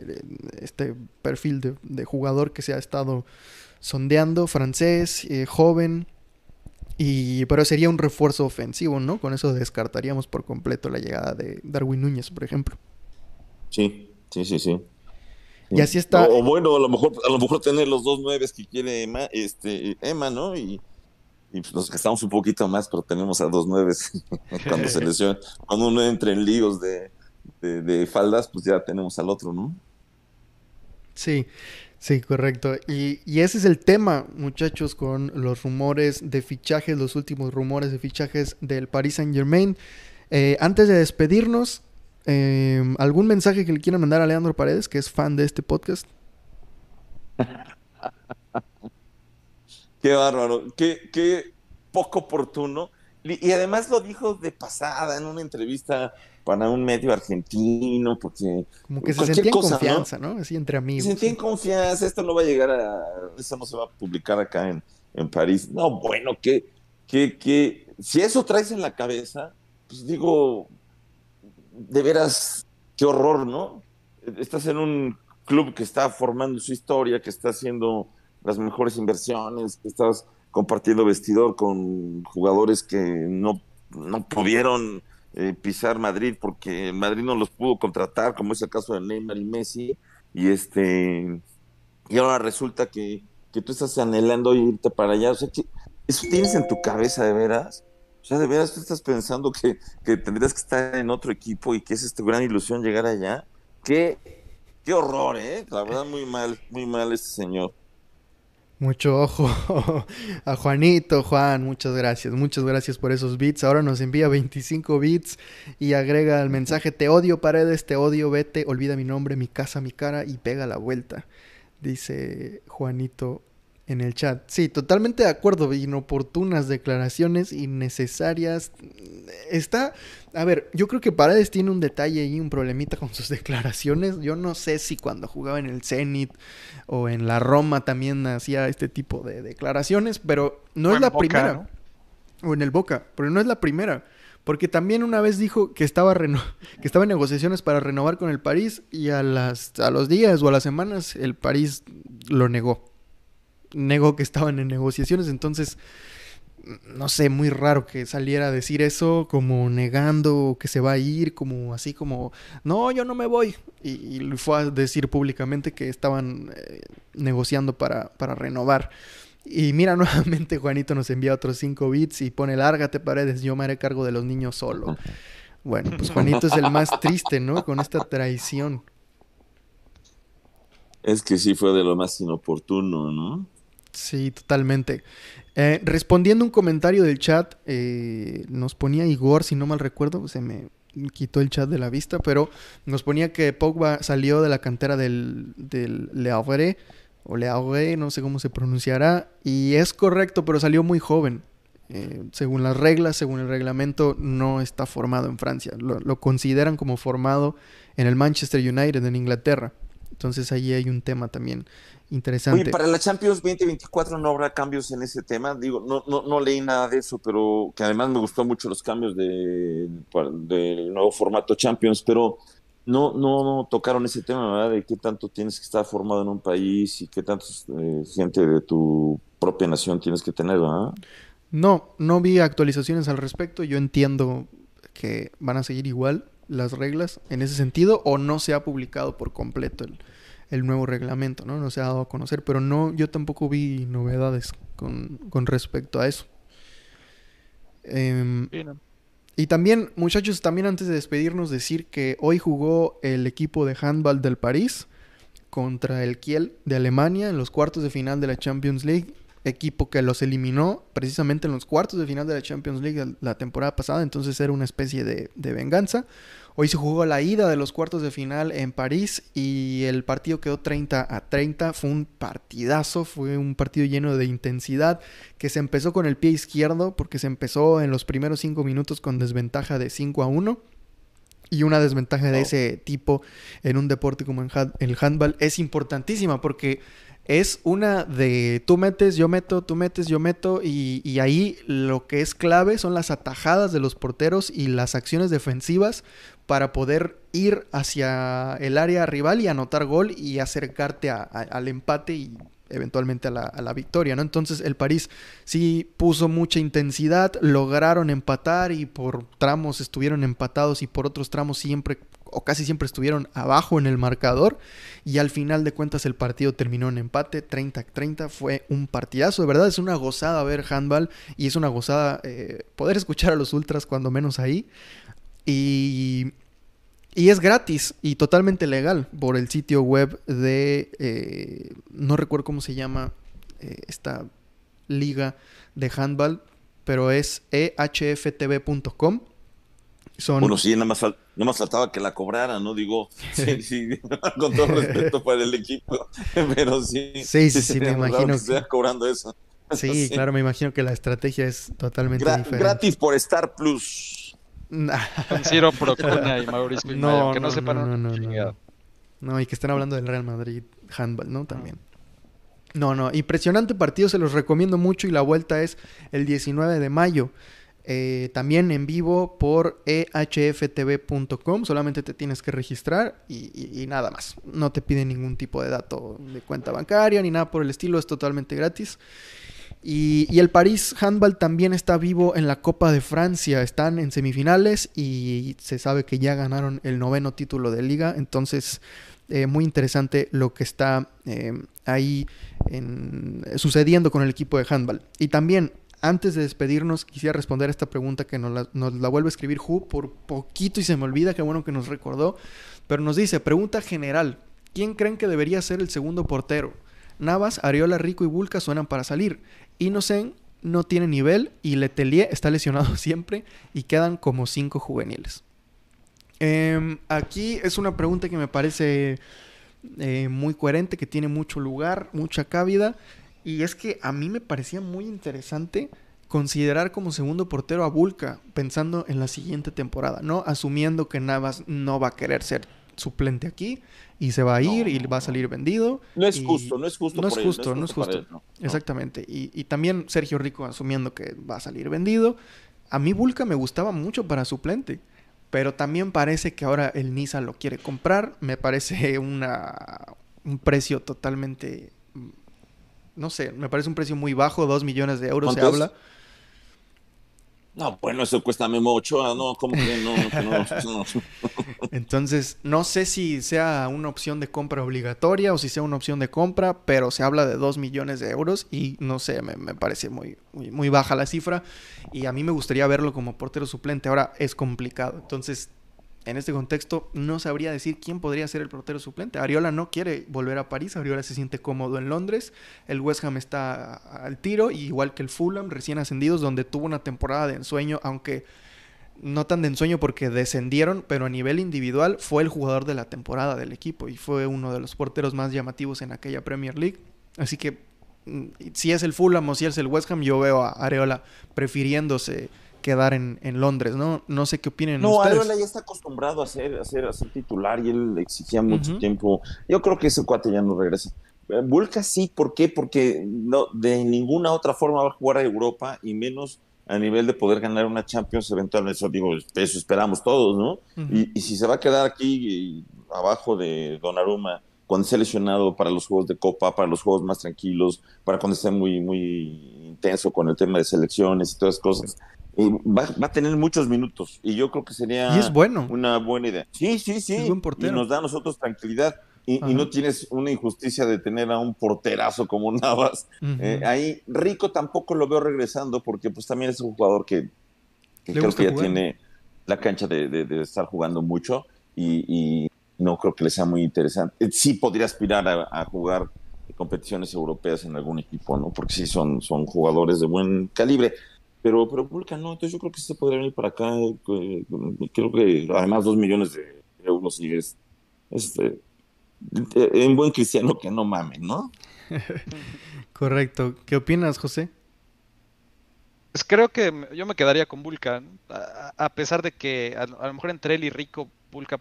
Este perfil de, jugador que se ha estado sondeando, francés, eh, joven, y, pero sería un refuerzo ofensivo, ¿no? Con eso descartaríamos por completo la llegada de Darwin Núñez, por ejemplo. Sí, sí, sí, sí. Y así está. O, bueno, a lo mejor, a lo mejor tener los dos nueves que quiere Emma, este, Emma ¿no? Y, y pues nos gastamos un poquito más, pero tenemos a dos nueves cuando se lesiona. Cuando uno entra en líos de, de faldas, pues ya tenemos al otro, ¿no? Sí. Sí, correcto. Y, ese es el tema, muchachos, con los rumores de fichajes, los últimos rumores de fichajes del Paris Saint Germain. Eh, antes de despedirnos, em, ¿algún mensaje que le quieran mandar a Leandro Paredes, que es fan de este podcast? qué bárbaro, qué, qué poco oportuno. Y además lo dijo de pasada en una entrevista para un medio argentino, porque... Como que se sentía en confianza, ¿no? Así entre amigos. Se sentía en confianza, esto no va a llegar a... Esto no se va a publicar acá en, en París. No, bueno, que, que, que... Si eso traes en la cabeza, pues digo, de veras, qué horror, ¿no? Estás en un club que está formando su historia, que está haciendo las mejores inversiones, que estás compartiendo vestidor con jugadores que no, no pudieron eh, pisar Madrid porque Madrid no los pudo contratar, como es el caso de Neymar y Messi, y este y ahora resulta que, que tú estás anhelando irte para allá, o sea que eso tienes en tu cabeza de veras, o sea de veras tú estás pensando que, que tendrías que estar en otro equipo y que es esta gran ilusión llegar allá, qué, qué horror, eh, la verdad muy mal, muy mal este señor. Mucho ojo a Juanito, Juan, muchas gracias, muchas gracias por esos bits. Ahora nos envía 25 bits y agrega el mensaje, te odio paredes, te odio, vete, olvida mi nombre, mi casa, mi cara y pega la vuelta. Dice Juanito en el chat. Sí, totalmente de acuerdo. Inoportunas declaraciones innecesarias. Está. A ver, yo creo que Paredes tiene un detalle y un problemita con sus declaraciones. Yo no sé si cuando jugaba en el Zenit o en la Roma también hacía este tipo de declaraciones, pero no es la primera. O en el Boca, pero no es la primera. Porque también una vez dijo que estaba, que estaba en negociaciones para renovar con el París y a, las, a los días o a las semanas el París lo negó. Negó que estaban en negociaciones, entonces no sé, muy raro que saliera a decir eso como negando que se va a ir, como así como, no, yo no me voy. Y, fue a decir públicamente que estaban eh, negociando para, para renovar. Y mira, nuevamente Juanito nos envía otros 5 bits y pone, lárgate paredes, yo me haré cargo de los niños solo. Bueno, pues Juanito es el más triste, ¿no? Con esta traición. Es que sí fue de lo más inoportuno, ¿no? Sí, totalmente. Eh, respondiendo un comentario del chat, eh, nos ponía Igor, si no mal recuerdo, se me quitó el chat de la vista, pero nos ponía que Pogba salió de la cantera del, Le Havre, o Le Havre, no sé cómo se pronunciará, y es correcto, pero salió muy joven. Eh, según las reglas, según el reglamento, no está formado en Francia. Lo, consideran como formado en el Manchester United en Inglaterra. Entonces ahí hay un tema también Interesante. para la Champions 2024 no habrá cambios en ese tema. Digo, no, no, no leí nada de eso, pero que además me gustó mucho los cambios de, del nuevo formato Champions, pero no, no, tocaron ese tema, ¿verdad? De qué tanto tienes que estar formado en un país y qué tanta eh, gente de tu propia nación tienes que tener, ¿verdad? No, no vi actualizaciones al respecto. Yo entiendo que van a seguir igual las reglas en ese sentido o no se ha publicado por completo el, el nuevo reglamento, ¿no? No se ha dado a conocer, pero no, yo tampoco vi novedades con, respecto a eso. Em, y también, muchachos, también antes de despedirnos, decir que hoy jugó el equipo de handball del París contra el Kiel de Alemania en los cuartos de final de la Champions League. Equipo que los eliminó precisamente en los cuartos de final de la Champions League la temporada pasada, entonces era una especie de, de venganza. Hoy se jugó la ida de los cuartos de final en París y el partido quedó 30 a 30. Fue un partidazo, fue un partido lleno de intensidad que se empezó con el pie izquierdo porque se empezó en los primeros 5 minutos con desventaja de 5 a 1. Y una desventaja de ese tipo en un deporte como el handball es importantísima porque es una de tú metes, yo meto, tú metes, yo meto y, y, ahí lo que es clave son las atajadas de los porteros y las acciones defensivas para poder ir hacia el área rival y anotar gol y acercarte al empate y eventualmente a la, victoria, ¿no? Entonces el París sí puso mucha intensidad, lograron empatar y por tramos estuvieron empatados y por otros tramos siempre o casi siempre estuvieron abajo en el marcador y al final de cuentas el partido terminó en empate 30-30, fue un partidazo, de verdad es una gozada ver handball y es una gozada eh, poder escuchar a los ultras cuando menos ahí y, y es gratis y totalmente legal por el sitio web de, eh, no recuerdo cómo se llama eh, esta liga de handball, pero es ehftv.com. Son... Bueno, sí, nada más, más faltaba que la cobrara, ¿no? Digo, sí, sí, con todo respeto para el equipo, pero sí. Sí, sí, sí, me imagino. Que cobrando eso. Sí, claro, me imagino que la estrategia es totalmente diferente. Gratis por Star Plus. Con Ciro Procuna y Mauricio no, que no, sepan no, no, no, no, y que estén hablando del Real Madrid handball, ¿no? También. No, no, impresionante partido, se los recomiendo mucho y la vuelta es el 19 de mayo. Eh, también en vivo por ehftv.com, solamente te tienes que registrar y, nada más. No te piden ningún tipo de dato de cuenta bancaria ni nada por el estilo, es totalmente gratis. Y, el París Handball también está vivo en la Copa de Francia. Están en semifinales y se sabe que ya ganaron el noveno título de liga. Entonces, eh, muy interesante lo que está eh, ahí sucediendo con el equipo de handball. Y también, antes de despedirnos, quisiera responder a esta pregunta que nos la, vuelve a escribir Hu por poquito y se me olvida. Qué bueno que nos recordó. Pero nos dice, pregunta general. ¿Quién creen que debería ser el segundo portero? Navas, Ariola, Rico y Bulca suenan para salir. Innocent no tiene nivel y Letelier está lesionado siempre y quedan como cinco juveniles. Em, aquí es una pregunta que me parece eh, muy coherente, que tiene mucho lugar, mucha cabida. Y es que a mí me parecía muy interesante considerar como segundo portero a Bulka pensando en la siguiente temporada, ¿no? Asumiendo que Navas no va a querer ser suplente aquí y se va a ir y va a salir vendido. No es justo, no es justo. No es justo, no es justo. Exactamente. Y, también Sergio Rico asumiendo que va a salir vendido. A mí Vulca me gustaba mucho para suplente. Pero también parece que ahora el Nisa lo quiere comprar. Me parece una, un precio totalmente no sé, me parece un precio muy bajo, 2 millones de euros se habla. No, bueno, eso cuesta Memo Ochoa, no, ¿cómo que no? no, Entonces, no sé si sea una opción de compra obligatoria o si sea una opción de compra, pero se habla de 2 millones de euros y no sé, me, me parece muy, muy, muy, baja la cifra y a mí me gustaría verlo como portero suplente. Ahora es complicado, entonces en este contexto no sabría decir quién podría ser el portero suplente. Ariola no quiere volver a París, Ariola se siente cómodo en Londres, el West Ham está al tiro, igual que el Fulham, recién ascendidos, donde tuvo una temporada de ensueño, aunque no tan de ensueño porque descendieron, pero a nivel individual fue el jugador de la temporada del equipo y fue uno de los porteros más llamativos en aquella Premier League. Así que mm, si es el Fulham o si es el West Ham, yo veo a Areola prefiriéndose quedar en, en, Londres, ¿no? No sé qué opinen no, ustedes. Areola ya está acostumbrado a ser, a ser, a ser titular y él exigía mucho tiempo. Yo creo que ese cuate ya no regresa. Eh, Vulca sí, ¿por qué? Porque no, de ninguna otra forma va a jugar a Europa y menos a nivel de poder ganar una Champions eventualmente. Eso digo, eso esperamos todos, ¿no? y, y, si se va a quedar aquí abajo de Donnarumma cuando esté lesionado para los juegos de Copa, para los juegos más tranquilos, para cuando esté muy, muy intenso con el tema de selecciones y todas esas cosas, va, va, a tener muchos minutos y yo creo que sería y es bueno. una buena idea. Sí, sí, sí. Es buen. Y nos da a nosotros tranquilidad. Y, y, no tienes una injusticia de tener a un porterazo como Navas. Uh -huh. eh, ahí Rico tampoco lo veo regresando porque pues también es un jugador que, que creo que ya jugar? tiene la cancha de, de, de, estar jugando mucho y, y, no creo que le sea muy interesante. Eh, sí podría aspirar a, a jugar competiciones europeas en algún equipo, ¿no? Porque sí son, son jugadores de buen calibre. Pero, pero Vulcan no, entonces yo creo que se podría venir para acá. Eh, creo que además dos millones de euros y es, es eh, en buen cristiano que no mamen, ¿no? Correcto. ¿Qué opinas, José? Pues creo que yo me quedaría con Vulcan, a, a pesar de que a, a, lo mejor entre él y Rico, Vulcan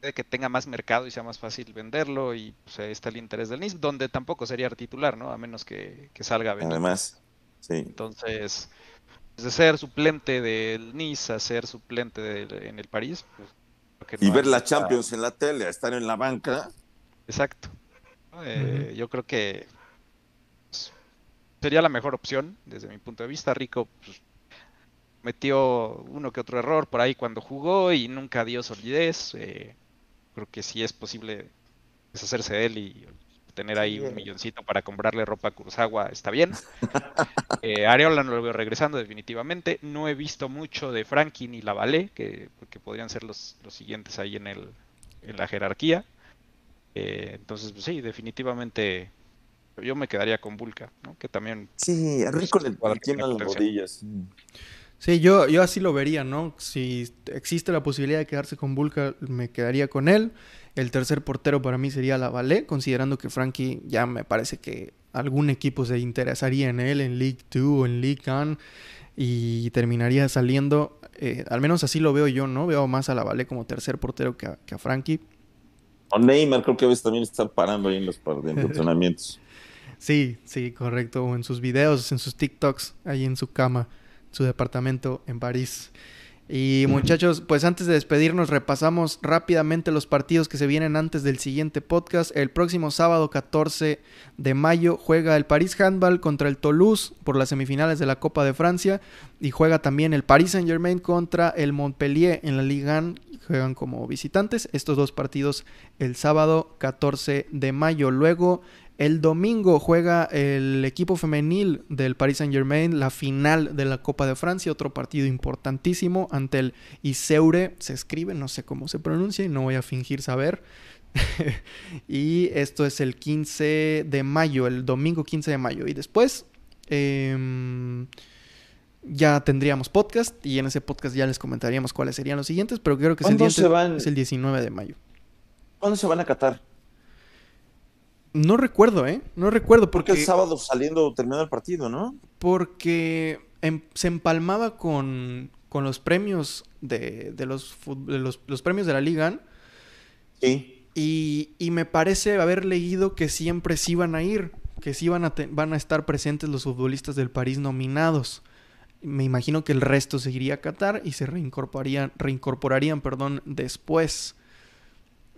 puede que tenga más mercado y sea más fácil venderlo y pues, ahí está el interés del Nice, donde tampoco sería titular, ¿no? A menos que, que salga vendido. Además, sí. Entonces, de ser suplente del Nice a ser suplente de, en el París. Pues, no y ver la Champions en la tele, a estar en la banca. Exacto. Eh, uh -huh. Yo creo que pues, sería la mejor opción desde mi punto de vista. Rico pues, metió uno que otro error por ahí cuando jugó y nunca dio solidez. Eh, creo que sí es posible deshacerse de él y tener ahí sí, un milloncito para comprarle ropa a Kurosawa está bien. eh, Areola no lo veo regresando definitivamente. No he visto mucho de Frankie ni Lavalé, que, que podrían ser los, los siguientes ahí en, el, en la jerarquía. Eh, entonces, pues, sí, definitivamente yo me quedaría con Vulca, ¿no? que también... Sí, a Rico le tiene las rodillas. Sí, yo, yo así lo vería, ¿no? Si existe la posibilidad de quedarse con Vulca, me quedaría con él. El tercer portero para mí sería la Valle, considerando que Frankie ya me parece que algún equipo se interesaría en él, en League 2 o en League 1, y terminaría saliendo. Eh, al menos así lo veo yo, ¿no? Veo más a la Valle como tercer portero que a, que a Frankie. O Neymar, creo que a veces también está parando ahí en los entrenamientos. sí, sí, correcto. O en sus videos, en sus TikToks, ahí en su cama, su departamento en París. Y muchachos, pues antes de despedirnos repasamos rápidamente los partidos que se vienen antes del siguiente podcast. El próximo sábado 14 de mayo juega el París Handball contra el Toulouse por las semifinales de la Copa de Francia y juega también el Paris Saint Germain contra el Montpellier en la Ligue 1. Juegan como visitantes estos dos partidos el sábado 14 de mayo. Luego el domingo juega el equipo femenil del Paris Saint Germain la final de la Copa de Francia, otro partido importantísimo ante el Iseure, se escribe, no sé cómo se pronuncia y no voy a fingir saber. y esto es el 15 de mayo, el domingo 15 de mayo. Y después eh, ya tendríamos podcast y en ese podcast ya les comentaríamos cuáles serían los siguientes, pero creo que es el, se van... es el 19 de mayo. ¿Cuándo se van a Qatar? No recuerdo, ¿eh? No recuerdo porque... porque el sábado saliendo terminó el partido, ¿no? Porque em, se empalmaba con, con los premios de, de, los, de los, los, premios de la liga. Sí. Y, y, me parece haber leído que siempre sí van a ir, que sí van a, van a estar presentes los futbolistas del París nominados. Me imagino que el resto seguiría a Qatar y se reincorporarían, reincorporarían perdón, después.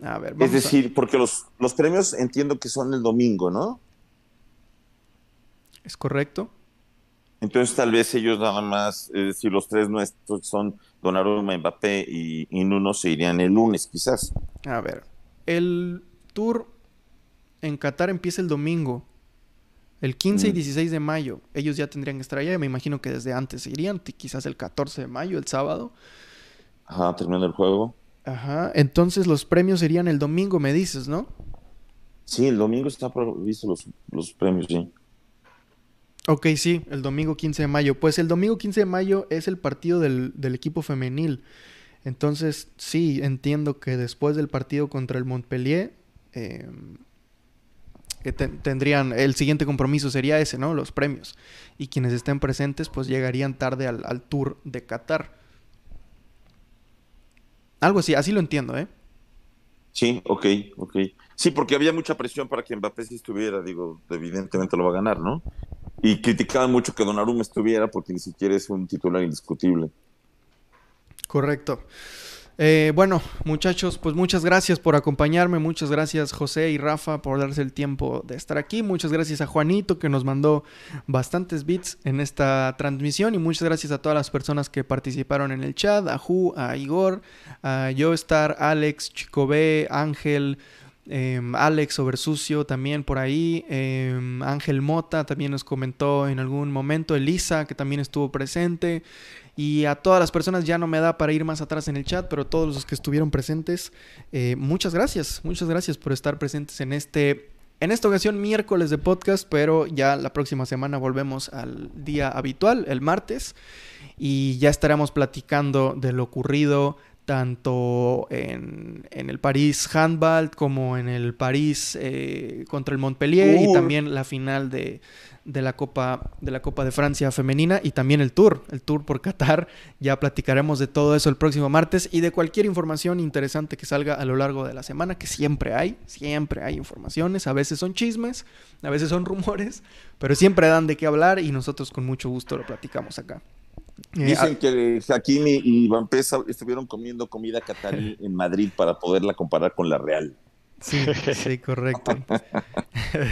A ver, es decir, a... porque los, los premios entiendo que son el domingo, ¿no? Es correcto. Entonces tal vez ellos nada más, eh, si los tres nuestros son Donnarumma, Mbappé y, y Nuno, se irían el lunes quizás. A ver, el tour en Qatar empieza el domingo. El 15 y 16 de mayo, ellos ya tendrían que estar allá. Me imagino que desde antes se irían, quizás el 14 de mayo, el sábado. Ajá, terminando el juego. Ajá, entonces los premios serían el domingo, me dices, ¿no? Sí, el domingo está previsto los, los premios, sí. Ok, sí, el domingo 15 de mayo. Pues el domingo 15 de mayo es el partido del, del equipo femenil. Entonces, sí, entiendo que después del partido contra el Montpellier, eh, que tendrían, el siguiente compromiso sería ese, ¿no? Los premios. Y quienes estén presentes, pues llegarían tarde al, al tour de Qatar. Algo así, así lo entiendo, ¿eh? Sí, ok, ok. Sí, porque había mucha presión para que Mbappé sí estuviera, digo, evidentemente lo va a ganar, ¿no? Y criticaban mucho que Donnarumma estuviera porque ni siquiera es un titular indiscutible. Correcto. Eh, bueno, muchachos, pues muchas gracias por acompañarme, muchas gracias José y Rafa por darse el tiempo de estar aquí, muchas gracias a Juanito que nos mandó bastantes bits en esta transmisión y muchas gracias a todas las personas que participaron en el chat, a Ju, a Igor, a Joestar, Alex, Chico B, Ángel, eh, Alex Oversucio también por ahí. Eh, Ángel Mota también nos comentó en algún momento. Elisa, que también estuvo presente. Y a todas las personas ya no me da para ir más atrás en el chat, pero todos los que estuvieron presentes, eh, muchas gracias, muchas gracias por estar presentes en este, en esta ocasión miércoles de podcast, pero ya la próxima semana volvemos al día habitual, el martes, y ya estaremos platicando de lo ocurrido tanto en, en, el París Handball como en el París eh, contra el Montpellier uh. y también la final de, de, la Copa, de la Copa de Francia femenina y también el Tour, el Tour por Qatar. Ya platicaremos de todo eso el próximo martes y de cualquier información interesante que salga a lo largo de la semana, que siempre hay, siempre hay informaciones, a veces son chismes, a veces son rumores, pero siempre dan de qué hablar y nosotros con mucho gusto lo platicamos acá. Eh, Dicen que Hakimi y Van Pesa estuvieron comiendo comida catarí en Madrid para poderla comparar con la real. Sí, sí, correcto.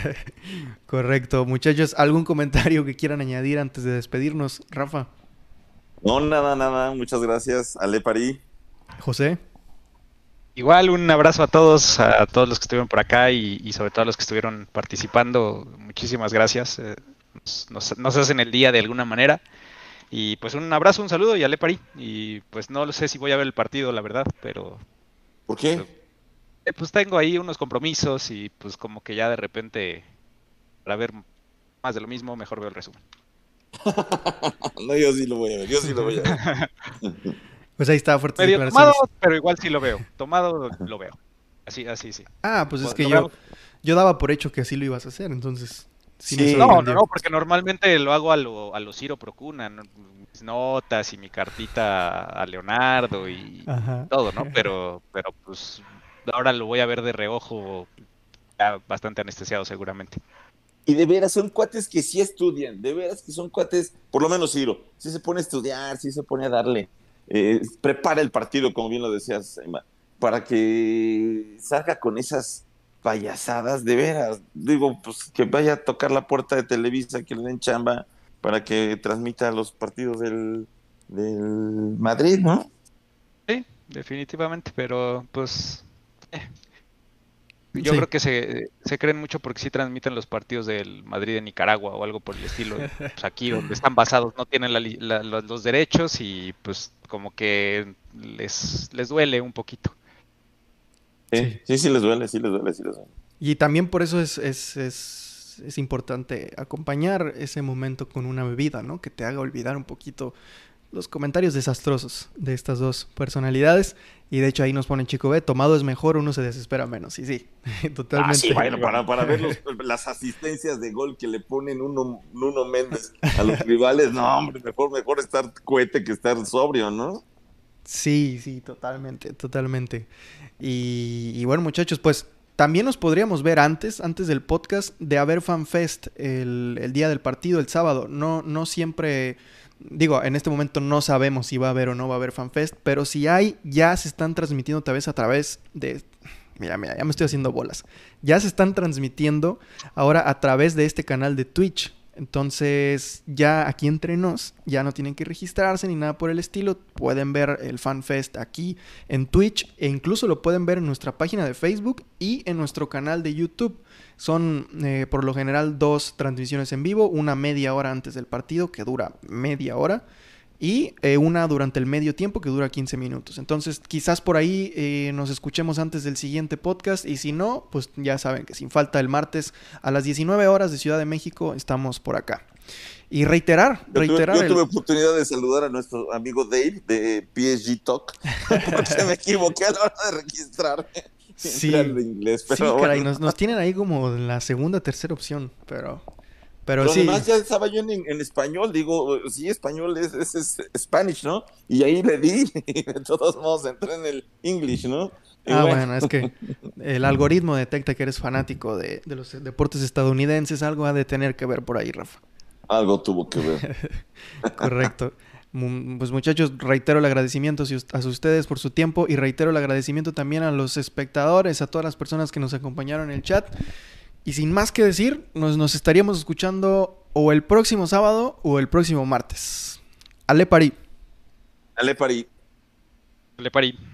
correcto. Muchachos, ¿algún comentario que quieran añadir antes de despedirnos, Rafa? No, nada, nada. Muchas gracias. Ale Parí. José. Igual un abrazo a todos, a todos los que estuvieron por acá y, sobre todo a los que estuvieron participando. Muchísimas gracias. Eh, nos, nos hacen el día de alguna manera. Y pues un abrazo, un saludo y ale parí. Y pues no lo sé si voy a ver el partido, la verdad, pero... ¿Por qué? Eh, pues tengo ahí unos compromisos y pues como que ya de repente, para ver más de lo mismo, mejor veo el resumen. no, yo sí lo voy a ver, yo sí lo voy a ver. pues ahí está fuerte. Medio tomado, pero igual sí lo veo. Tomado lo veo. Así, así, sí. Ah, pues es que yo, yo daba por hecho que así lo ibas a hacer, entonces no, no, porque normalmente lo hago a lo, a lo Ciro Procuna, mis notas y mi cartita a Leonardo y todo, ¿no? Pero, pero pues ahora lo voy a ver de reojo, ya bastante anestesiado seguramente. Y de veras, son cuates que sí estudian, de veras que son cuates, por lo menos Ciro, sí se pone a estudiar, sí se pone a darle, eh, prepara el partido, como bien lo decías, Emma, para que salga con esas payasadas, de veras. Digo, pues que vaya a tocar la puerta de Televisa, que le den chamba para que transmita los partidos del, del Madrid, ¿no? Sí, definitivamente, pero pues... Yo creo que se, se, creen mucho porque sí transmiten los partidos del Madrid de Nicaragua o algo por el estilo. Pues aquí donde están basados no tienen los derechos y pues como que les, les duele un poquito. Sí, sí, sí, les duele, sí les duele, sí les duele. Y también por eso es, es, es, es, importante acompañar ese momento con una bebida, ¿no? Que te haga olvidar un poquito los comentarios desastrosos de estas dos personalidades. Y de hecho ahí nos ponen Chico B, tomado es mejor, uno se desespera menos. Y sí, totalmente. Ah, sí, bueno, para, para ver las asistencias de gol que le ponen uno, uno Méndez a los rivales, no, hombre, mejor, mejor estar cohete que estar sobrio, ¿no? Sí, sí, totalmente, totalmente. Y, bueno, muchachos, pues también nos podríamos ver antes, antes del podcast, de haber FanFest el, el día del partido, el sábado. No, no siempre, digo, en este momento no sabemos si va a haber o no va a haber FanFest, pero si hay, ya se están transmitiendo tal vez a través de... Mira, mira, ya me estoy haciendo bolas. Ya se están transmitiendo ahora a través de este canal de Twitch. Entonces, ya aquí entre nos, ya no tienen que registrarse ni nada por el estilo. Pueden ver el FanFest aquí en Twitch e incluso lo pueden ver en nuestra página de Facebook y en nuestro canal de YouTube. Son eh, por lo general dos transmisiones en vivo, una media hora antes del partido que dura media hora y eh, una durante el medio tiempo que dura 15 minutos. Entonces, quizás por ahí eh, nos escuchemos antes del siguiente podcast y si no, pues ya saben que sin falta el martes a las 19 horas de Ciudad de México estamos por acá. Y reiterar, reiterar. Yo tuve, oportunidad de saludar a nuestro amigo Dave de PSG Talk, porque me equivoqué a la hora de registrarme. Sí, inglés, pero sí caray, nos, nos tienen ahí como la segunda, tercera opción, pero pero, sí. además ya estaba yo en, español, digo, sí, español es, es, Spanish, ¿no? Y ahí le di, y de todos modos entré en el English, ¿no? ah, bueno. es que el algoritmo detecta que eres fanático de, de, los deportes estadounidenses, algo ha de tener que ver por ahí, Rafa. Algo tuvo que ver. Correcto. Pues muchachos, reitero el agradecimiento a ustedes por su tiempo y reitero el agradecimiento también a los espectadores, a todas las personas que nos acompañaron en el chat. Y sin más que decir, nos, nos estaríamos escuchando o el próximo sábado o el próximo martes. Ale Parí. Ale Parí. Ale Parí.